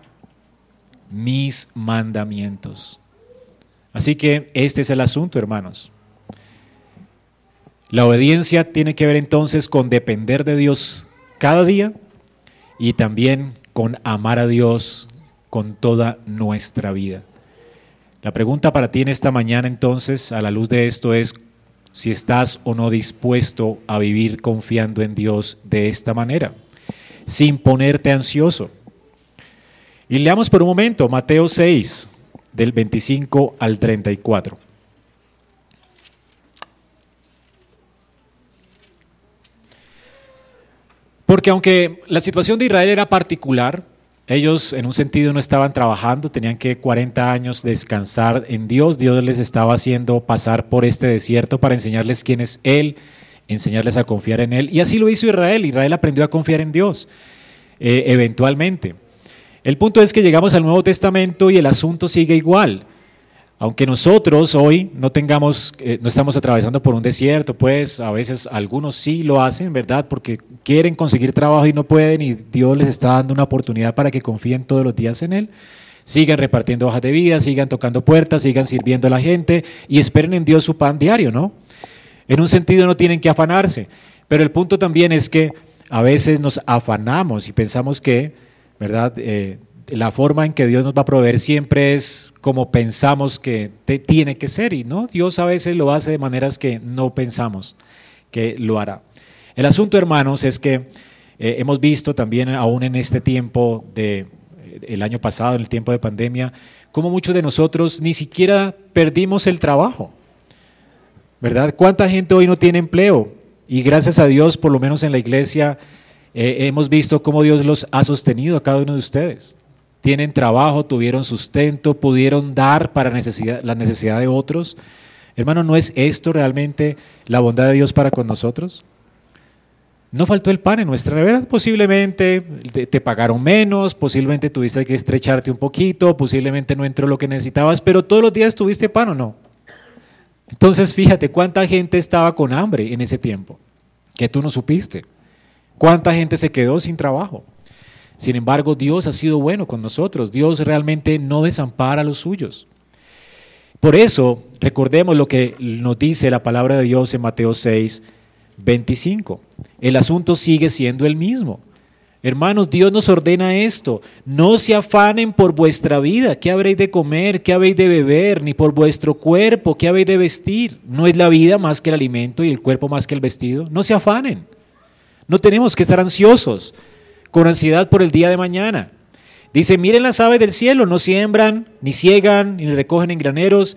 mis mandamientos. Así que este es el asunto, hermanos. La obediencia tiene que ver entonces con depender de Dios cada día y también con amar a Dios con toda nuestra vida. La pregunta para ti en esta mañana entonces, a la luz de esto, es si estás o no dispuesto a vivir confiando en Dios de esta manera, sin ponerte ansioso. Y leamos por un momento Mateo 6, del 25 al 34. Porque aunque la situación de Israel era particular, ellos en un sentido no estaban trabajando, tenían que 40 años descansar en Dios, Dios les estaba haciendo pasar por este desierto para enseñarles quién es Él, enseñarles a confiar en Él. Y así lo hizo Israel, Israel aprendió a confiar en Dios eh, eventualmente. El punto es que llegamos al Nuevo Testamento y el asunto sigue igual. Aunque nosotros hoy no tengamos, eh, no estamos atravesando por un desierto, pues a veces algunos sí lo hacen, ¿verdad? Porque quieren conseguir trabajo y no pueden y Dios les está dando una oportunidad para que confíen todos los días en Él. Sigan repartiendo hojas de vida, sigan tocando puertas, sigan sirviendo a la gente y esperen en Dios su pan diario, ¿no? En un sentido no tienen que afanarse, pero el punto también es que a veces nos afanamos y pensamos que ¿verdad? Eh, la forma en que Dios nos va a proveer siempre es como pensamos que tiene que ser y no, Dios a veces lo hace de maneras que no pensamos que lo hará. El asunto, hermanos, es que eh, hemos visto también aún en este tiempo de el año pasado, en el tiempo de pandemia, cómo muchos de nosotros ni siquiera perdimos el trabajo. ¿Verdad? ¿Cuánta gente hoy no tiene empleo? Y gracias a Dios, por lo menos en la iglesia, eh, hemos visto cómo Dios los ha sostenido a cada uno de ustedes. Tienen trabajo, tuvieron sustento, pudieron dar para necesidad, la necesidad de otros. Hermano, ¿no es esto realmente la bondad de Dios para con nosotros? No faltó el pan en nuestra nevera, posiblemente te, pagaron menos, posiblemente tuviste que estrecharte un poquito, posiblemente no entró lo que necesitabas, pero todos los días tuviste pan o no. Entonces fíjate cuánta gente estaba con hambre en ese tiempo, que tú no supiste. ¿Cuánta gente se quedó sin trabajo? Sin embargo, Dios ha sido bueno con nosotros. Dios realmente no desampara a los suyos. Por eso, recordemos lo que nos dice la palabra de Dios en Mateo 6, 25. El asunto sigue siendo el mismo. Hermanos, Dios nos ordena esto. No se afanen por vuestra vida, qué habréis de comer, qué habéis de beber, ni por vuestro cuerpo, qué habéis de vestir. No es la vida más que el alimento y el cuerpo más que el vestido. No se afanen. No tenemos que estar ansiosos, con ansiedad por el día de mañana. Dice, miren las aves del cielo, no siembran, ni ciegan, ni recogen en graneros.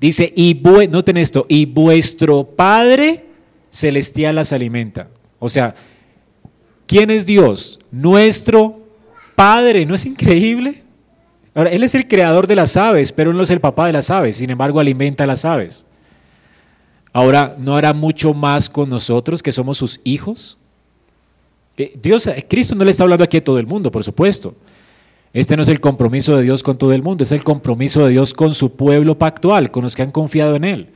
Dice, y noten esto, y vuestro Padre celestial las alimenta. O sea, ¿quién es Dios? Nuestro Padre, ¿no es increíble? Ahora, Él es el creador de las aves, pero Él no es el papá de las aves, sin embargo alimenta las aves. Ahora, ¿no hará mucho más con nosotros que somos sus hijos? Dios, Cristo no le está hablando aquí a todo el mundo, por supuesto. Este no es el compromiso de Dios con todo el mundo, es el compromiso de Dios con su pueblo pactual, con los que han confiado en Él.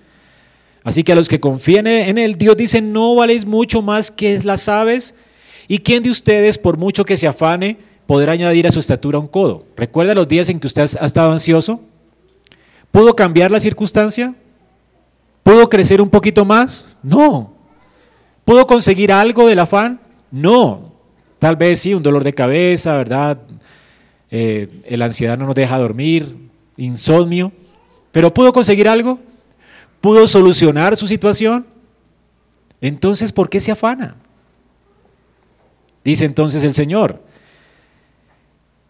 Así que a los que confían en Él, Dios dice, no valéis mucho más que las aves. ¿Y quién de ustedes, por mucho que se afane, podrá añadir a su estatura un codo? ¿Recuerda los días en que usted ha estado ansioso? ¿Pudo cambiar la circunstancia? ¿Pudo crecer un poquito más? No. ¿Pudo conseguir algo del afán? No, tal vez sí, un dolor de cabeza, ¿verdad? Eh, la ansiedad no nos deja dormir, insomnio, pero ¿pudo conseguir algo? ¿Pudo solucionar su situación? Entonces, ¿por qué se afana? Dice entonces el Señor.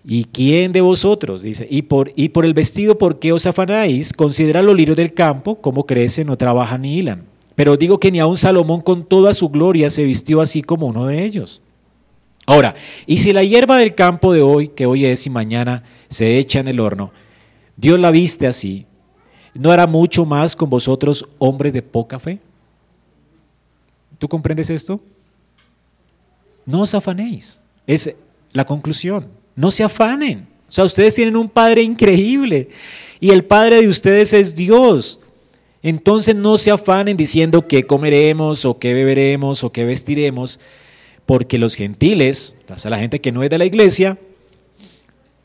¿Y quién de vosotros? Dice, y por, y por el vestido, ¿por qué os afanáis? Considera los lirios del campo, cómo crecen, no trabajan ni hilan. Pero digo que ni aun Salomón con toda su gloria se vistió así como uno de ellos. Ahora, y si la hierba del campo de hoy, que hoy es y mañana se echa en el horno, Dios la viste así, ¿no hará mucho más con vosotros, hombres de poca fe? ¿Tú comprendes esto? No os afanéis. Es la conclusión. No se afanen. O sea, ustedes tienen un Padre increíble y el Padre de ustedes es Dios. Entonces no se afanen diciendo qué comeremos o qué beberemos o qué vestiremos, porque los gentiles, o sea, la gente que no es de la iglesia,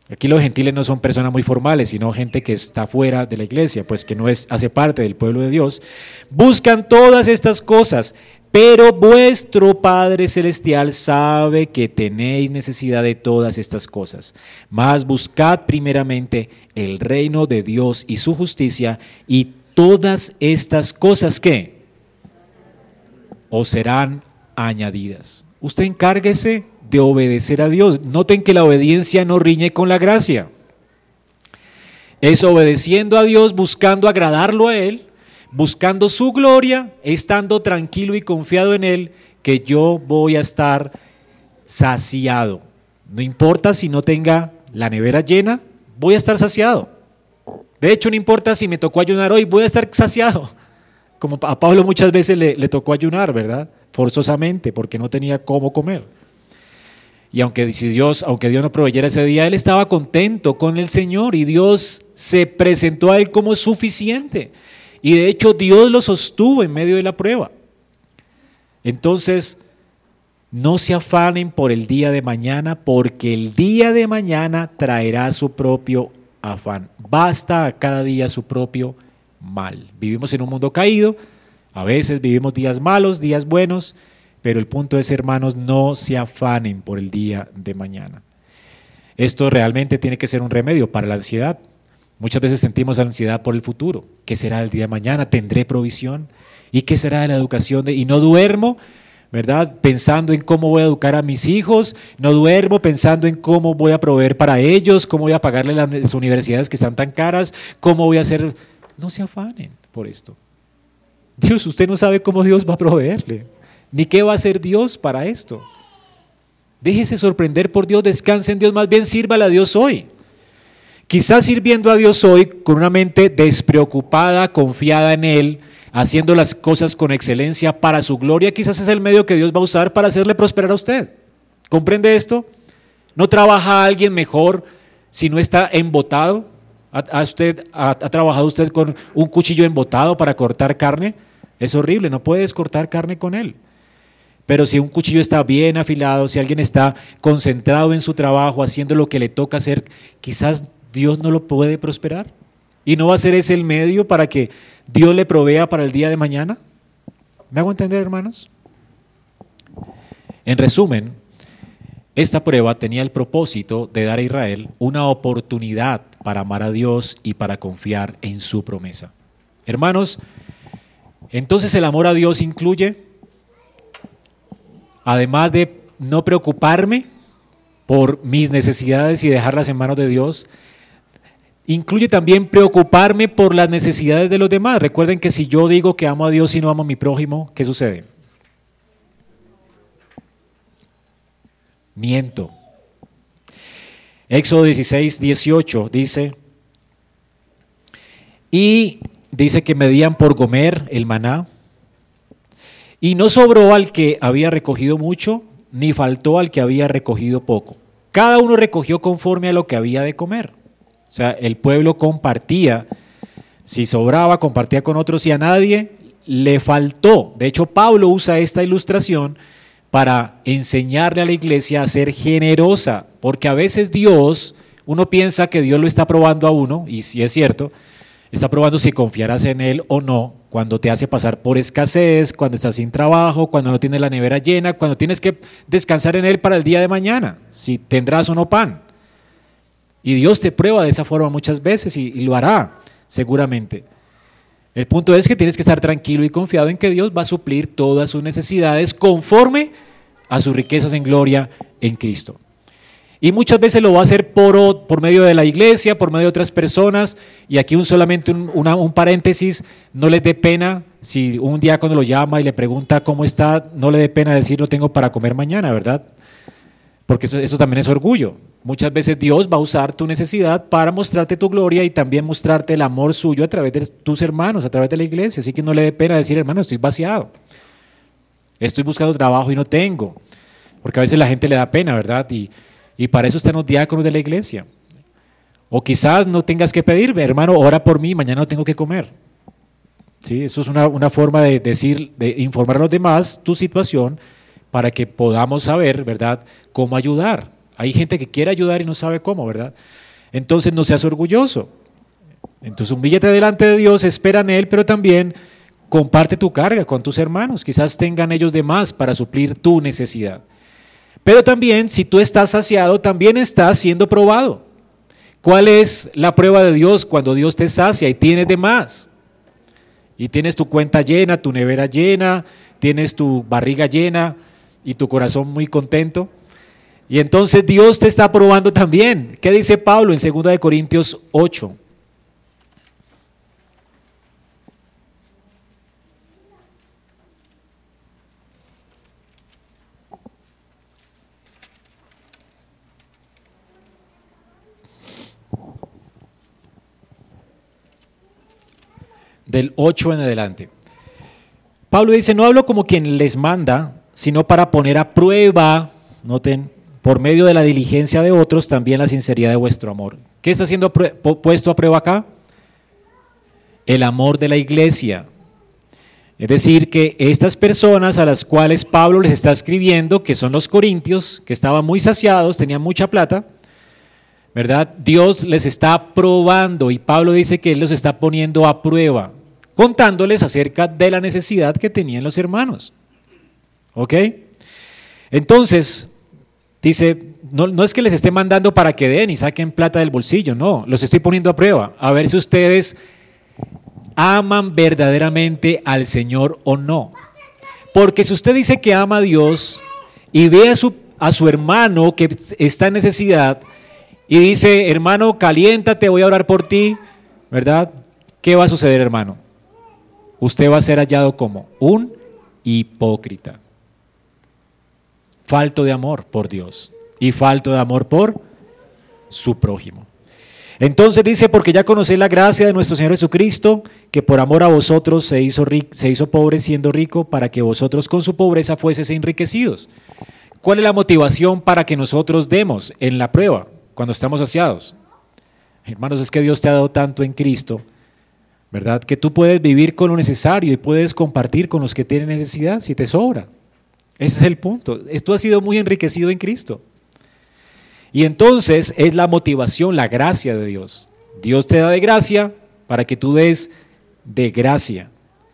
aquí los gentiles no son personas muy formales, sino gente que está fuera de la iglesia, pues que no es, hace parte del pueblo de Dios, buscan todas estas cosas, pero vuestro Padre Celestial sabe que tenéis necesidad de todas estas cosas. Mas buscad primeramente el reino de Dios y su justicia, y todas estas cosas que os serán añadidas. Usted encárguese de obedecer a Dios. Noten que la obediencia no riñe con la gracia. Es obedeciendo a Dios, buscando agradarlo a Él, buscando su gloria, estando tranquilo y confiado en Él, que yo voy a estar saciado. No importa si no tenga la nevera llena, voy a estar saciado. De hecho, no importa si me tocó ayunar hoy, voy a estar saciado. Como a Pablo muchas veces le, tocó ayunar, ¿verdad? Forzosamente, porque no tenía cómo comer. Y aunque Dios, aunque Dios no proveyera ese día, él estaba contento con el Señor y Dios se presentó a él como suficiente. Y de hecho Dios lo sostuvo en medio de la prueba. Entonces, no se afanen por el día de mañana, porque el día de mañana traerá su propio afán. Basta a cada día su propio mal. Vivimos en un mundo caído, a veces vivimos días malos, días buenos, pero el punto es, hermanos, no se afanen por el día de mañana. Esto realmente tiene que ser un remedio para la ansiedad. Muchas veces sentimos ansiedad por el futuro. ¿Qué será el día de mañana? ¿Tendré provisión? ¿Y qué será de la educación? De... Y no duermo ¿verdad? Pensando en cómo voy a educar a mis hijos, no duermo pensando en cómo voy a proveer para ellos, cómo voy a pagarle las universidades que están tan caras, cómo voy a hacer... No se afanen por esto. Dios, usted no sabe cómo Dios va a proveerle, ni qué va a hacer Dios para esto. Déjese sorprender por Dios, descanse en Dios, más bien sírvale a Dios hoy. Quizás sirviendo a Dios hoy con una mente despreocupada, confiada en Él, haciendo las cosas con excelencia para su gloria, quizás es el medio que Dios va a usar para hacerle prosperar a usted. ¿Comprende esto? ¿No trabaja alguien mejor si no está embotado? ¿Ha, usted, ha, trabajado usted con un cuchillo embotado para cortar carne? Es horrible, no puedes cortar carne con él. Pero si un cuchillo está bien afilado, si alguien está concentrado en su trabajo, haciendo lo que le toca hacer, quizás Dios no lo puede prosperar. Y no va a ser ese el medio para que Dios le provea para el día de mañana. ¿Me hago entender, hermanos? En resumen, esta prueba tenía el propósito de dar a Israel una oportunidad para amar a Dios y para confiar en su promesa. Hermanos, entonces el amor a Dios incluye, además de no preocuparme por mis necesidades y dejarlas en manos de Dios, Incluye también preocuparme por las necesidades de los demás. Recuerden que si yo digo que amo a Dios y no amo a mi prójimo, ¿qué sucede? Miento. Éxodo 16, 18 dice, y dice que medían por comer el maná, y no sobró al que había recogido mucho, ni faltó al que había recogido poco. Cada uno recogió conforme a lo que había de comer. O sea, el pueblo compartía, si sobraba, compartía con otros y a nadie le faltó. De hecho, Pablo usa esta ilustración para enseñarle a la iglesia a ser generosa, porque a veces Dios, uno piensa que Dios lo está probando a uno, y si es cierto, está probando si confiarás en Él o no, cuando te hace pasar por escasez, cuando estás sin trabajo, cuando no tienes la nevera llena, cuando tienes que descansar en Él para el día de mañana, si tendrás o no pan. Y Dios te prueba de esa forma muchas veces y, lo hará, seguramente. El punto es que tienes que estar tranquilo y confiado en que Dios va a suplir todas sus necesidades conforme a sus riquezas en gloria en Cristo. Y muchas veces lo va a hacer por, por medio de la iglesia, por medio de otras personas. Y aquí un, solamente un, un paréntesis, no les dé pena si un día cuando lo llama y le pregunta cómo está, no le dé pena decir no tengo para comer mañana, ¿verdad? Porque eso, también es orgullo. Muchas veces Dios va a usar tu necesidad para mostrarte tu gloria y también mostrarte el amor suyo a través de tus hermanos, a través de la iglesia. Así que no le dé pena decir, hermano, estoy vaciado. Estoy buscando trabajo y no tengo. Porque a veces la gente le da pena, ¿verdad? Y, y para eso están los diáconos de la iglesia. O quizás no tengas que pedirme, hermano, ora por mí, mañana no tengo que comer. ¿Sí? Eso es una, una forma de decir, de informar a los demás tu situación para que podamos saber, ¿verdad?, cómo ayudar. Hay gente que quiere ayudar y no sabe cómo, ¿verdad? Entonces no seas orgulloso. Entonces humíllate delante de Dios, espera en Él, pero también comparte tu carga con tus hermanos. Quizás tengan ellos de más para suplir tu necesidad. Pero también, si tú estás saciado, también estás siendo probado. ¿Cuál es la prueba de Dios cuando Dios te sacia y tienes de más? Y tienes tu cuenta llena, tu nevera llena, tienes tu barriga llena y tu corazón muy contento. Y entonces Dios te está probando también. ¿Qué dice Pablo en 2 Corintios 8? Del 8 en adelante. Pablo dice, no hablo como quien les manda, sino para poner a prueba, noten, por medio de la diligencia de otros, también la sinceridad de vuestro amor. ¿Qué está siendo puesto a prueba acá? El amor de la iglesia. Es decir, que estas personas a las cuales Pablo les está escribiendo, que son los corintios, que estaban muy saciados, tenían mucha plata, ¿verdad? Dios les está probando y Pablo dice que Él los está poniendo a prueba, contándoles acerca de la necesidad que tenían los hermanos. ¿Ok? Entonces, Dice, no, es que les esté mandando para que den y saquen plata del bolsillo, no, los estoy poniendo a prueba, a ver si ustedes aman verdaderamente al Señor o no. Porque si usted dice que ama a Dios y ve a su, a su hermano que está en necesidad y dice, hermano, caliéntate, voy a orar por ti, ¿verdad? ¿Qué va a suceder, hermano? Usted va a ser hallado como un hipócrita falto de amor por Dios y falto de amor por su prójimo. Entonces dice, porque ya conocéis la gracia de nuestro Señor Jesucristo, que por amor a vosotros se hizo, pobre siendo rico, para que vosotros con su pobreza fueseis enriquecidos. ¿Cuál es la motivación para que nosotros demos en la prueba cuando estamos saciados? Hermanos, es que Dios te ha dado tanto en Cristo, ¿verdad? Que tú puedes vivir con lo necesario y puedes compartir con los que tienen necesidad si te sobra. Ese es el punto. Esto ha sido muy enriquecido en Cristo. Y entonces es la motivación, la gracia de Dios. Dios te da de gracia para que tú des de gracia.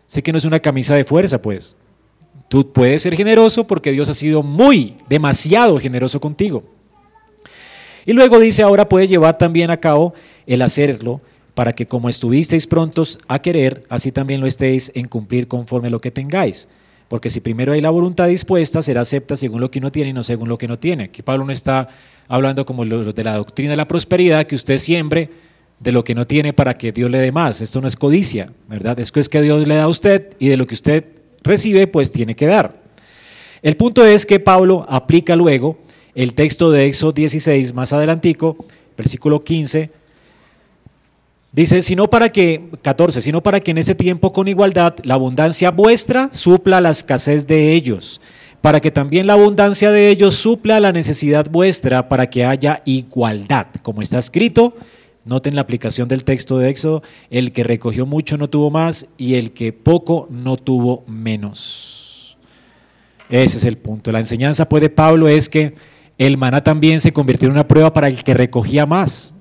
Sé que no es una camisa de fuerza, pues. Tú puedes ser generoso porque Dios ha sido muy, demasiado generoso contigo. Y luego dice, ahora puedes llevar también a cabo el hacerlo para que como estuvisteis prontos a querer, así también lo estéis en cumplir conforme lo que tengáis. Porque si primero hay la voluntad dispuesta, será acepta según lo que uno tiene y no según lo que no tiene. Aquí Pablo no está hablando como de la doctrina de la prosperidad, que usted siembre de lo que no tiene para que Dios le dé más. Esto no es codicia, ¿verdad? Esto es que Dios le da a usted y de lo que usted recibe, pues tiene que dar. El punto es que Pablo aplica luego el texto de Éxodo 16, más adelantico, versículo 15, Dice, sino para que, 14, sino para que en ese tiempo con igualdad la abundancia vuestra supla la escasez de ellos, para que también la abundancia de ellos supla la necesidad vuestra, para que haya igualdad. Como está escrito, noten la aplicación del texto de Éxodo, el que recogió mucho no tuvo más y el que poco no tuvo menos. Ese es el punto. La enseñanza pues de Pablo es que el maná también se convirtió en una prueba para el que recogía más.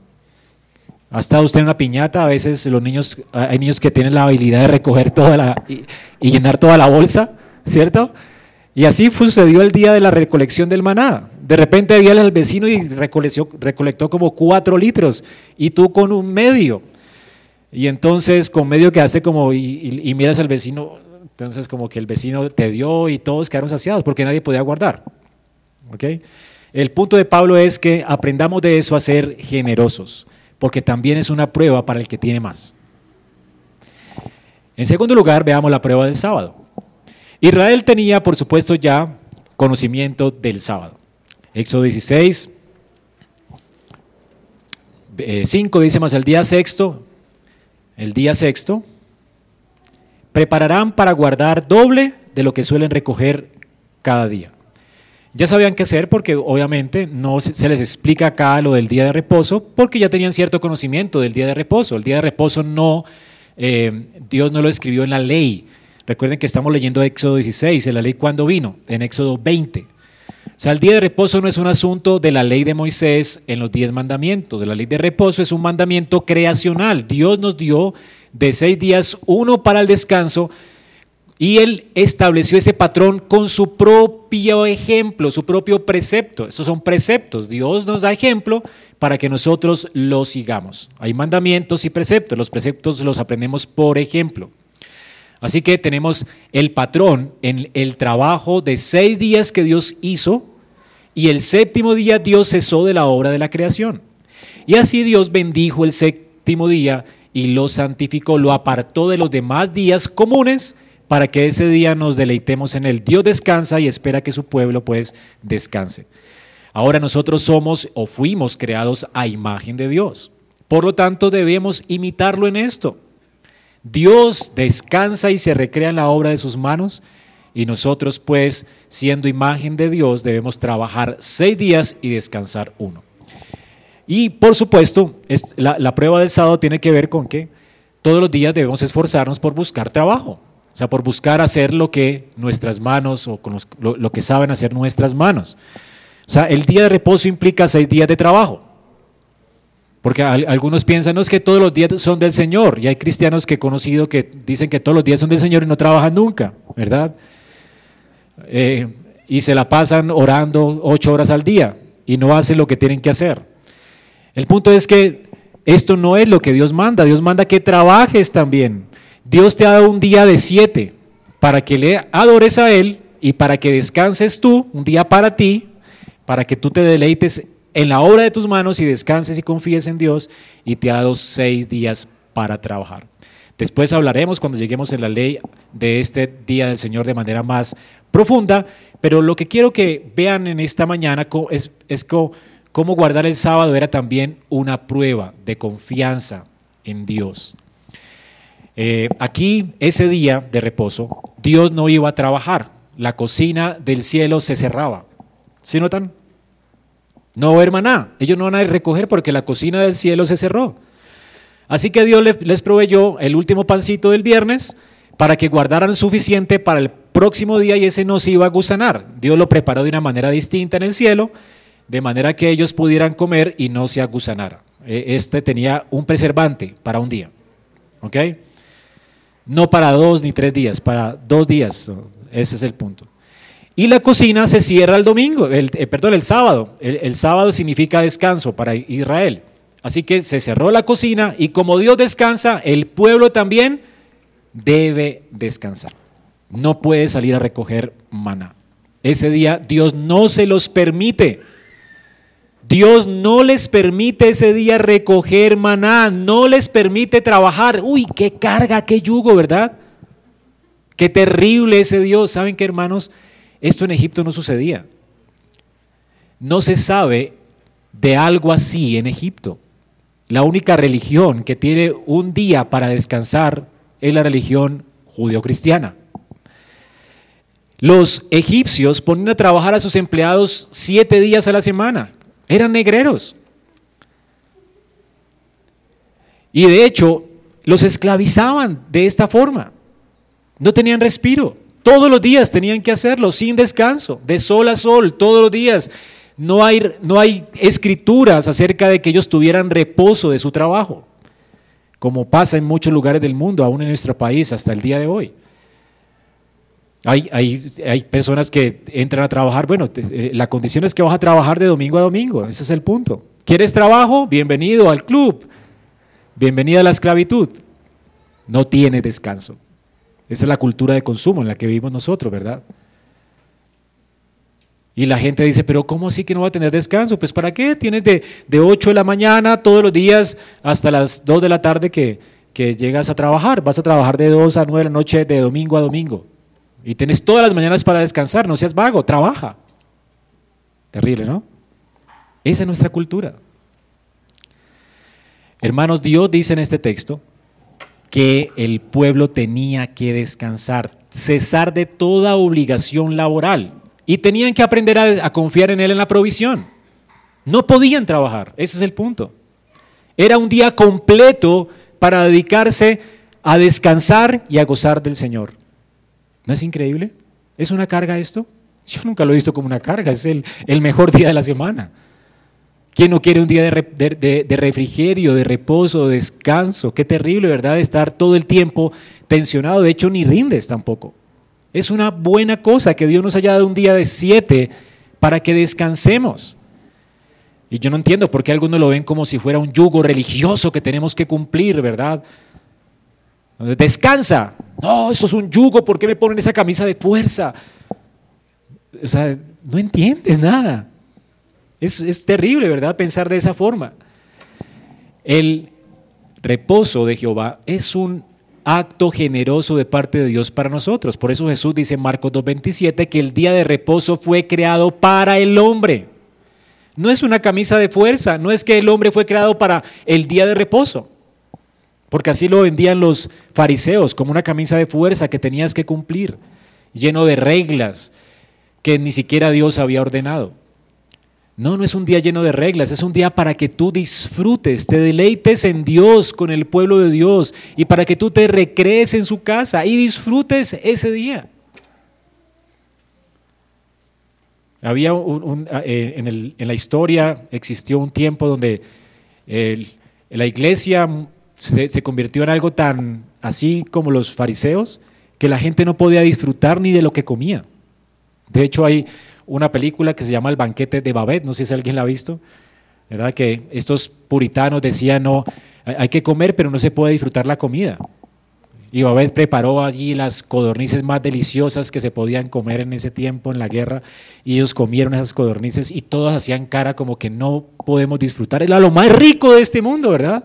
¿Ha estado usted en una piñata? A veces los niños, hay niños que tienen la habilidad de recoger toda la y, llenar toda la bolsa, ¿cierto? Y así sucedió el día de la recolección del maná. De repente vi al vecino y recolectó, recolectó como cuatro litros y tú con un medio. Y entonces con medio que hace como y, miras al vecino, entonces como que el vecino te dio y todos quedaron saciados porque nadie podía guardar. ¿Ok? El punto de Pablo es que aprendamos de eso a ser generosos porque también es una prueba para el que tiene más. En segundo lugar, veamos la prueba del sábado. Israel tenía, por supuesto, ya conocimiento del sábado. Éxodo 16, 5 eh, dice más el día sexto, el día sexto, prepararán para guardar doble de lo que suelen recoger cada día. Ya sabían qué hacer porque obviamente no se les explica acá lo del día de reposo porque ya tenían cierto conocimiento del día de reposo. El día de reposo no, eh, Dios no lo escribió en la ley. Recuerden que estamos leyendo Éxodo 16, en la ley cuando vino, en Éxodo 20. O sea, el día de reposo no es un asunto de la ley de Moisés en los diez mandamientos. La ley de reposo es un mandamiento creacional. Dios nos dio de seis días uno para el descanso y él estableció ese patrón con su propio ejemplo, su propio precepto. Esos son preceptos. Dios nos da ejemplo para que nosotros los sigamos. Hay mandamientos y preceptos. Los preceptos los aprendemos por ejemplo. Así que tenemos el patrón en el trabajo de seis días que Dios hizo y el séptimo día Dios cesó de la obra de la creación. Y así Dios bendijo el séptimo día y lo santificó, lo apartó de los demás días comunes para que ese día nos deleitemos en él. Dios descansa y espera que su pueblo pues descanse. Ahora nosotros somos o fuimos creados a imagen de Dios. Por lo tanto, debemos imitarlo en esto. Dios descansa y se recrea en la obra de sus manos y nosotros pues, siendo imagen de Dios, debemos trabajar seis días y descansar uno. Y por supuesto, la, la prueba del sábado tiene que ver con que todos los días debemos esforzarnos por buscar trabajo. O sea, por buscar hacer lo que nuestras manos o con lo, que saben hacer nuestras manos. O sea, el día de reposo implica seis días de trabajo. Porque algunos piensan, no es que todos los días son del Señor. Y hay cristianos que he conocido que dicen que todos los días son del Señor y no trabajan nunca, ¿verdad? Eh, y se la pasan orando ocho horas al día y no hacen lo que tienen que hacer. El punto es que esto no es lo que Dios manda. Dios manda que trabajes también. Dios te ha dado un día de siete para que le adores a Él y para que descanses tú, un día para ti, para que tú te deleites en la obra de tus manos y descanses y confíes en Dios y te ha dado seis días para trabajar. Después hablaremos cuando lleguemos en la ley de este día del Señor de manera más profunda, pero lo que quiero que vean en esta mañana es, es cómo guardar el sábado era también una prueba de confianza en Dios. Eh, aquí, ese día de reposo, Dios no iba a trabajar. La cocina del cielo se cerraba. ¿Sí notan? No, hermana, ellos no van a recoger porque la cocina del cielo se cerró. Así que Dios les proveyó el último pancito del viernes para que guardaran suficiente para el próximo día y ese no se iba a gusanar. Dios lo preparó de una manera distinta en el cielo, de manera que ellos pudieran comer y no se agusanara. E, este tenía un preservante para un día. ¿Ok? No para dos ni tres días, para dos días. Ese es el punto. Y la cocina se cierra el domingo, el, eh, perdón, el sábado. El, sábado significa descanso para Israel. Así que se cerró la cocina y como Dios descansa, el pueblo también debe descansar. No puede salir a recoger maná. Ese día Dios no se los permite. Dios no les permite ese día recoger maná, no les permite trabajar. Uy, qué carga, qué yugo, ¿verdad? Qué terrible ese Dios. ¿Saben qué, hermanos? Esto en Egipto no sucedía. No se sabe de algo así en Egipto. La única religión que tiene un día para descansar es la religión judeocristiana. Los egipcios ponían a trabajar a sus empleados siete días a la semana. Eran negreros. Y de hecho, los esclavizaban de esta forma. No tenían respiro. Todos los días tenían que hacerlo sin descanso, de sol a sol, todos los días. No hay, no hay escrituras acerca de que ellos tuvieran reposo de su trabajo, como pasa en muchos lugares del mundo, aún en nuestro país hasta el día de hoy. Hay, hay, personas que entran a trabajar, bueno, eh, la condición es que vas a trabajar de domingo a domingo, ese es el punto. ¿Quieres trabajo? Bienvenido al club, bienvenida a la esclavitud. No tiene descanso. Esa es la cultura de consumo en la que vivimos nosotros, ¿verdad? Y la gente dice, pero ¿cómo así que no va a tener descanso? Pues ¿para qué? Tienes de, de 8 de la mañana todos los días hasta las 2 de la tarde que, que llegas a trabajar. Vas a trabajar de 2 a 9 de la noche, de domingo a domingo. Y tenés todas las mañanas para descansar, no seas vago, trabaja. Terrible, ¿no? Esa es nuestra cultura. Hermanos, Dios dice en este texto que el pueblo tenía que descansar, cesar de toda obligación laboral y tenían que aprender a, confiar en Él en la provisión. No podían trabajar, ese es el punto. Era un día completo para dedicarse a descansar y a gozar del Señor. ¿No es increíble? ¿Es una carga esto? Yo nunca lo he visto como una carga, es el, mejor día de la semana. ¿Quién no quiere un día de, de, refrigerio, de reposo, de descanso? Qué terrible, ¿verdad? Estar todo el tiempo tensionado. De hecho, ni rindes tampoco. Es una buena cosa que Dios nos haya dado un día de siete para que descansemos. Y yo no entiendo por qué algunos lo ven como si fuera un yugo religioso que tenemos que cumplir, ¿verdad? Descansa. No, eso es un yugo, ¿por qué me ponen esa camisa de fuerza? O sea, no entiendes nada. Es, es terrible, ¿verdad? Pensar de esa forma. El reposo de Jehová es un acto generoso de parte de Dios para nosotros. Por eso Jesús dice en Marcos 2.27 que el día de reposo fue creado para el hombre. No es una camisa de fuerza, no es que el hombre fue creado para el día de reposo, porque así lo vendían los fariseos, como una camisa de fuerza que tenías que cumplir, lleno de reglas que ni siquiera Dios había ordenado. No, no es un día lleno de reglas, es un día para que tú disfrutes, te deleites en Dios, con el pueblo de Dios, y para que tú te recrees en su casa y disfrutes ese día. Había un, eh, en, la historia existió un tiempo donde la iglesia se, convirtió en algo tan así como los fariseos, que la gente no podía disfrutar ni de lo que comía. De hecho, hay una película que se llama El banquete de Babet, no sé si alguien la ha visto, ¿verdad? Que estos puritanos decían, no, hay que comer, pero no se puede disfrutar la comida. Y Babet preparó allí las codornices más deliciosas que se podían comer en ese tiempo, en la guerra, y ellos comieron esas codornices y todos hacían cara como que no podemos disfrutar. Era lo más rico de este mundo, ¿verdad?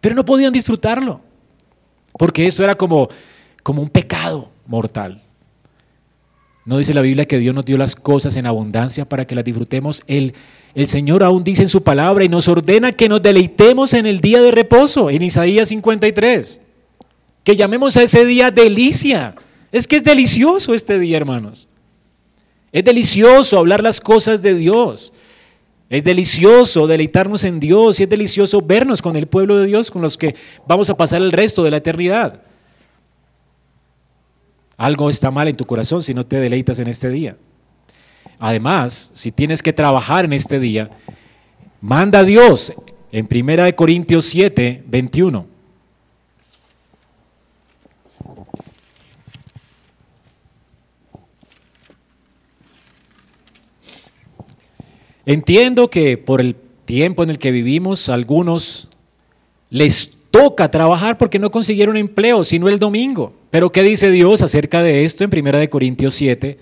Pero no podían disfrutarlo, porque eso era como, como un pecado mortal. ¿No dice la Biblia que Dios nos dio las cosas en abundancia para que las disfrutemos? El, el Señor aún dice en su palabra y nos ordena que nos deleitemos en el día de reposo, en Isaías 53. Que llamemos a ese día delicia. Es que es delicioso este día, hermanos. Es delicioso hablar las cosas de Dios. Es delicioso deleitarnos en Dios y es delicioso vernos con el pueblo de Dios con los que vamos a pasar el resto de la eternidad. Algo está mal en tu corazón si no te deleitas en este día. Además, si tienes que trabajar en este día, manda a Dios en 1 Corintios 7, 21. Entiendo que por el tiempo en el que vivimos, algunos les toca trabajar porque no consiguieron empleo, sino el domingo. Pero ¿qué dice Dios acerca de esto en 1 Corintios 7,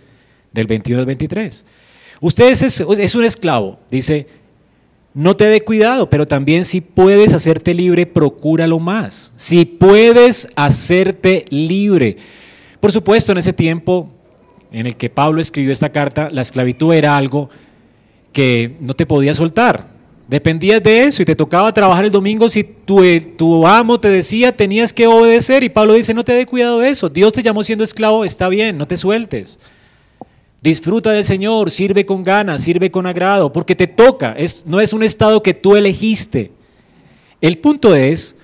del 21 al 23? Usted es, un esclavo, dice, no te dé cuidado, pero también si puedes hacerte libre, procúralo más. Si puedes hacerte libre. Por supuesto, en ese tiempo en el que Pablo escribió esta carta, la esclavitud era algo que no te podía soltar. Dependías de eso y te tocaba trabajar el domingo si tu, eh, tu, amo te decía tenías que obedecer y Pablo dice no te dé cuidado de eso. Dios te llamó siendo esclavo, está bien, no te sueltes. Disfruta del Señor, sirve con ganas, sirve con agrado, porque te toca, es, no es un estado que tú elegiste. El punto es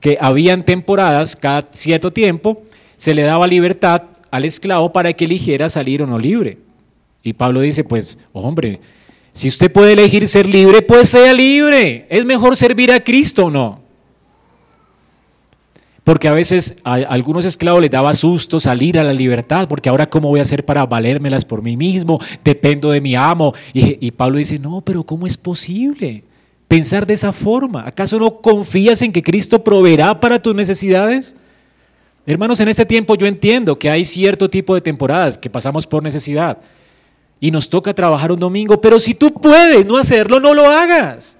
que habían temporadas, cada cierto tiempo, se le daba libertad al esclavo para que eligiera salir o no libre. Y Pablo dice, pues, hombre, si usted puede elegir ser libre, pues sea libre. Es mejor servir a Cristo o no. Porque a veces a algunos esclavos les daba susto salir a la libertad, porque ahora cómo voy a hacer para valérmelas por mí mismo, dependo de mi amo. Y, y Pablo dice, no, pero ¿cómo es posible pensar de esa forma? ¿Acaso no confías en que Cristo proveerá para tus necesidades? Hermanos, en este tiempo yo entiendo que hay cierto tipo de temporadas que pasamos por necesidad y nos toca trabajar un domingo, pero si tú puedes no hacerlo, no lo hagas.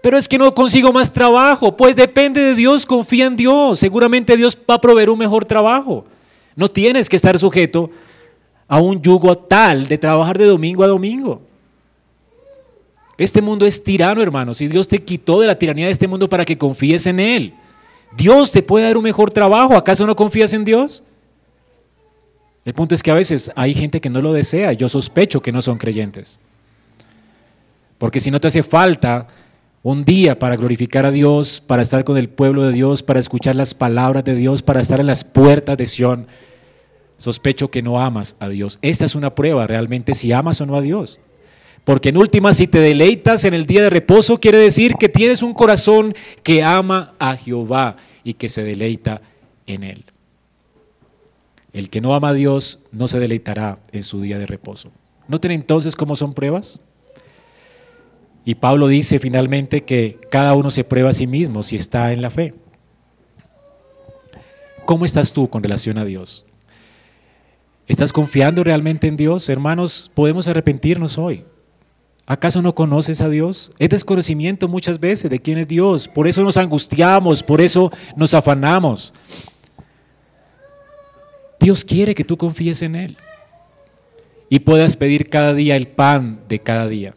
Pero es que no consigo más trabajo, pues depende de Dios, confía en Dios, seguramente Dios va a proveer un mejor trabajo. No tienes que estar sujeto a un yugo tal de trabajar de domingo a domingo. Este mundo es tirano, hermanos, y Dios te quitó de la tiranía de este mundo para que confíes en Él. Dios te puede dar un mejor trabajo, ¿acaso no confías en Dios? El punto es que a veces hay gente que no lo desea, yo sospecho que no son creyentes. Porque si no te hace falta un día para glorificar a Dios, para estar con el pueblo de Dios, para escuchar las palabras de Dios, para estar en las puertas de Sión, sospecho que no amas a Dios. Esta es una prueba realmente si amas o no a Dios. Porque en última, si te deleitas en el día de reposo, quiere decir que tienes un corazón que ama a Jehová y que se deleita en Él. El que no ama a Dios no se deleitará en su día de reposo. ¿Noten entonces cómo son pruebas? Y Pablo dice finalmente que cada uno se prueba a sí mismo si está en la fe. ¿Cómo estás tú con relación a Dios? ¿Estás confiando realmente en Dios? Hermanos, podemos arrepentirnos hoy. ¿Acaso no conoces a Dios? Es desconocimiento muchas veces de quién es Dios. Por eso nos angustiamos, por eso nos afanamos. Dios quiere que tú confíes en Él y puedas pedir cada día el pan de cada día.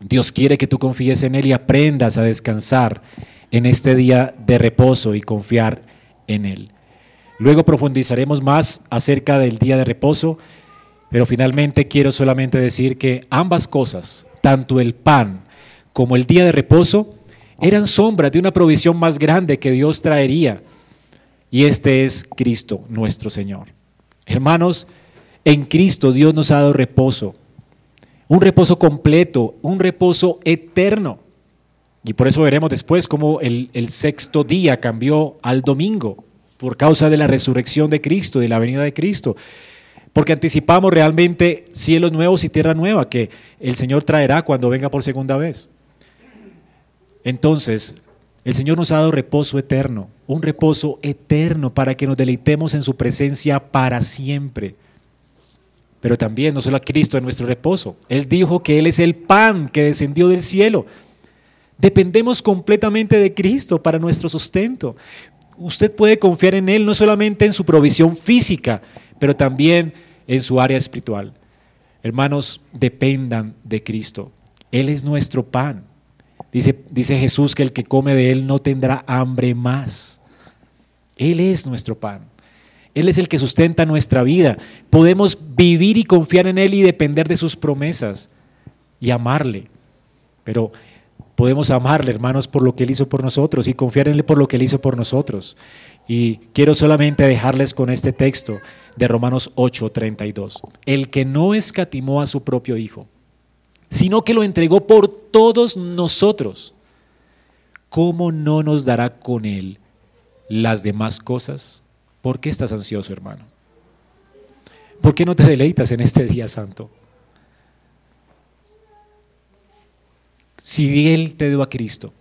Dios quiere que tú confíes en Él y aprendas a descansar en este día de reposo y confiar en Él. Luego profundizaremos más acerca del día de reposo, pero finalmente quiero solamente decir que ambas cosas, tanto el pan como el día de reposo eran sombras de una provisión más grande que Dios traería. Y este es Cristo, nuestro Señor. Hermanos, en Cristo Dios nos ha dado reposo, un reposo completo, un reposo eterno. Y por eso veremos después cómo el, el, sexto día cambió al domingo por causa de la resurrección de Cristo, de la venida de Cristo porque anticipamos realmente cielos nuevos y tierra nueva que el Señor traerá cuando venga por segunda vez. Entonces, el Señor nos ha dado reposo eterno, un reposo eterno para que nos deleitemos en su presencia para siempre. Pero también no solo a Cristo en nuestro reposo. Él dijo que Él es el pan que descendió del cielo. Dependemos completamente de Cristo para nuestro sustento. Usted puede confiar en Él no solamente en su provisión física, pero también en su área espiritual. Hermanos, dependan de Cristo. Él es nuestro pan. Dice, dice Jesús que el que come de Él no tendrá hambre más. Él es nuestro pan. Él es el que sustenta nuestra vida. Podemos vivir y confiar en Él y depender de sus promesas y amarle. Pero podemos amarle, hermanos, por lo que Él hizo por nosotros y confiar en Él por lo que Él hizo por nosotros. Y quiero solamente dejarles con este texto de Romanos 8:32. El que no escatimó a su propio Hijo, sino que lo entregó por todos nosotros, ¿cómo no nos dará con Él las demás cosas? ¿Por qué estás ansioso, hermano? ¿Por qué no te deleitas en este día santo? Si Él te dio a Cristo,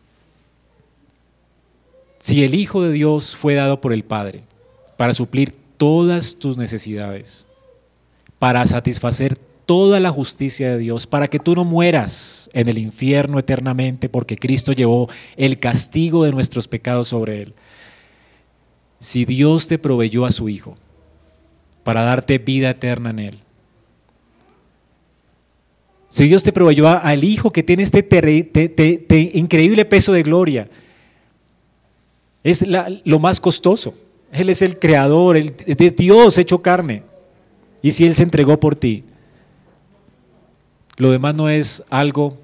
si el Hijo de Dios fue dado por el Padre para suplir todas tus necesidades, para satisfacer toda la justicia de Dios, para que tú no mueras en el infierno eternamente, porque Cristo llevó el castigo de nuestros pecados sobre él. Si Dios te proveyó a su Hijo para darte vida eterna en él, si Dios te proveyó al Hijo que tiene este increíble peso de gloria, es lo más costoso. Él es el creador, el, de Dios hecho carne. Y si Él se entregó por ti, lo demás no es algo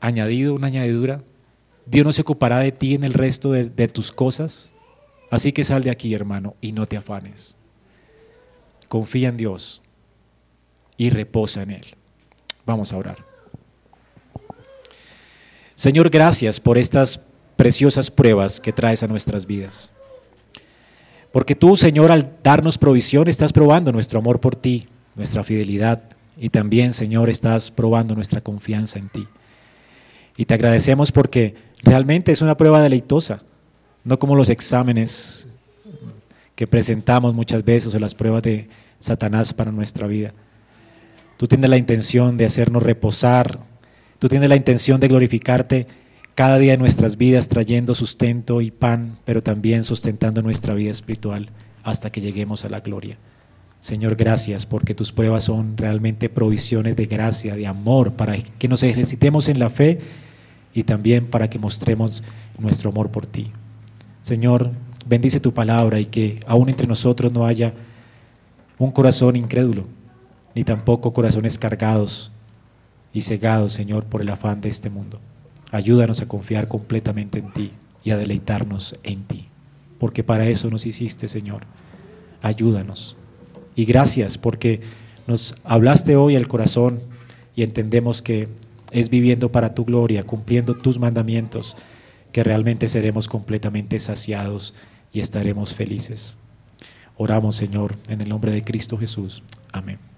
añadido, una añadidura. Dios no se ocupará de ti en el resto de, tus cosas. Así que sal de aquí, hermano, y no te afanes. Confía en Dios y reposa en Él. Vamos a orar. Señor, gracias por estas preciosas pruebas que traes a nuestras vidas. Porque tú, Señor, al darnos provisión, estás probando nuestro amor por ti, nuestra fidelidad, y también, Señor, estás probando nuestra confianza en ti. Y te agradecemos porque realmente es una prueba deleitosa, no como los exámenes que presentamos muchas veces o las pruebas de Satanás para nuestra vida. Tú tienes la intención de hacernos reposar, tú tienes la intención de glorificarte cada día de nuestras vidas trayendo sustento y pan, pero también sustentando nuestra vida espiritual hasta que lleguemos a la gloria. Señor, gracias porque tus pruebas son realmente provisiones de gracia, de amor, para que nos ejercitemos en la fe y también para que mostremos nuestro amor por ti. Señor, bendice tu palabra y que aún entre nosotros no haya un corazón incrédulo, ni tampoco corazones cargados y cegados, Señor, por el afán de este mundo. Ayúdanos a confiar completamente en ti y a deleitarnos en ti, porque para eso nos hiciste, Señor. Ayúdanos. Y gracias porque nos hablaste hoy al corazón y entendemos que es viviendo para tu gloria, cumpliendo tus mandamientos, que realmente seremos completamente saciados y estaremos felices. Oramos, Señor, en el nombre de Cristo Jesús. Amén.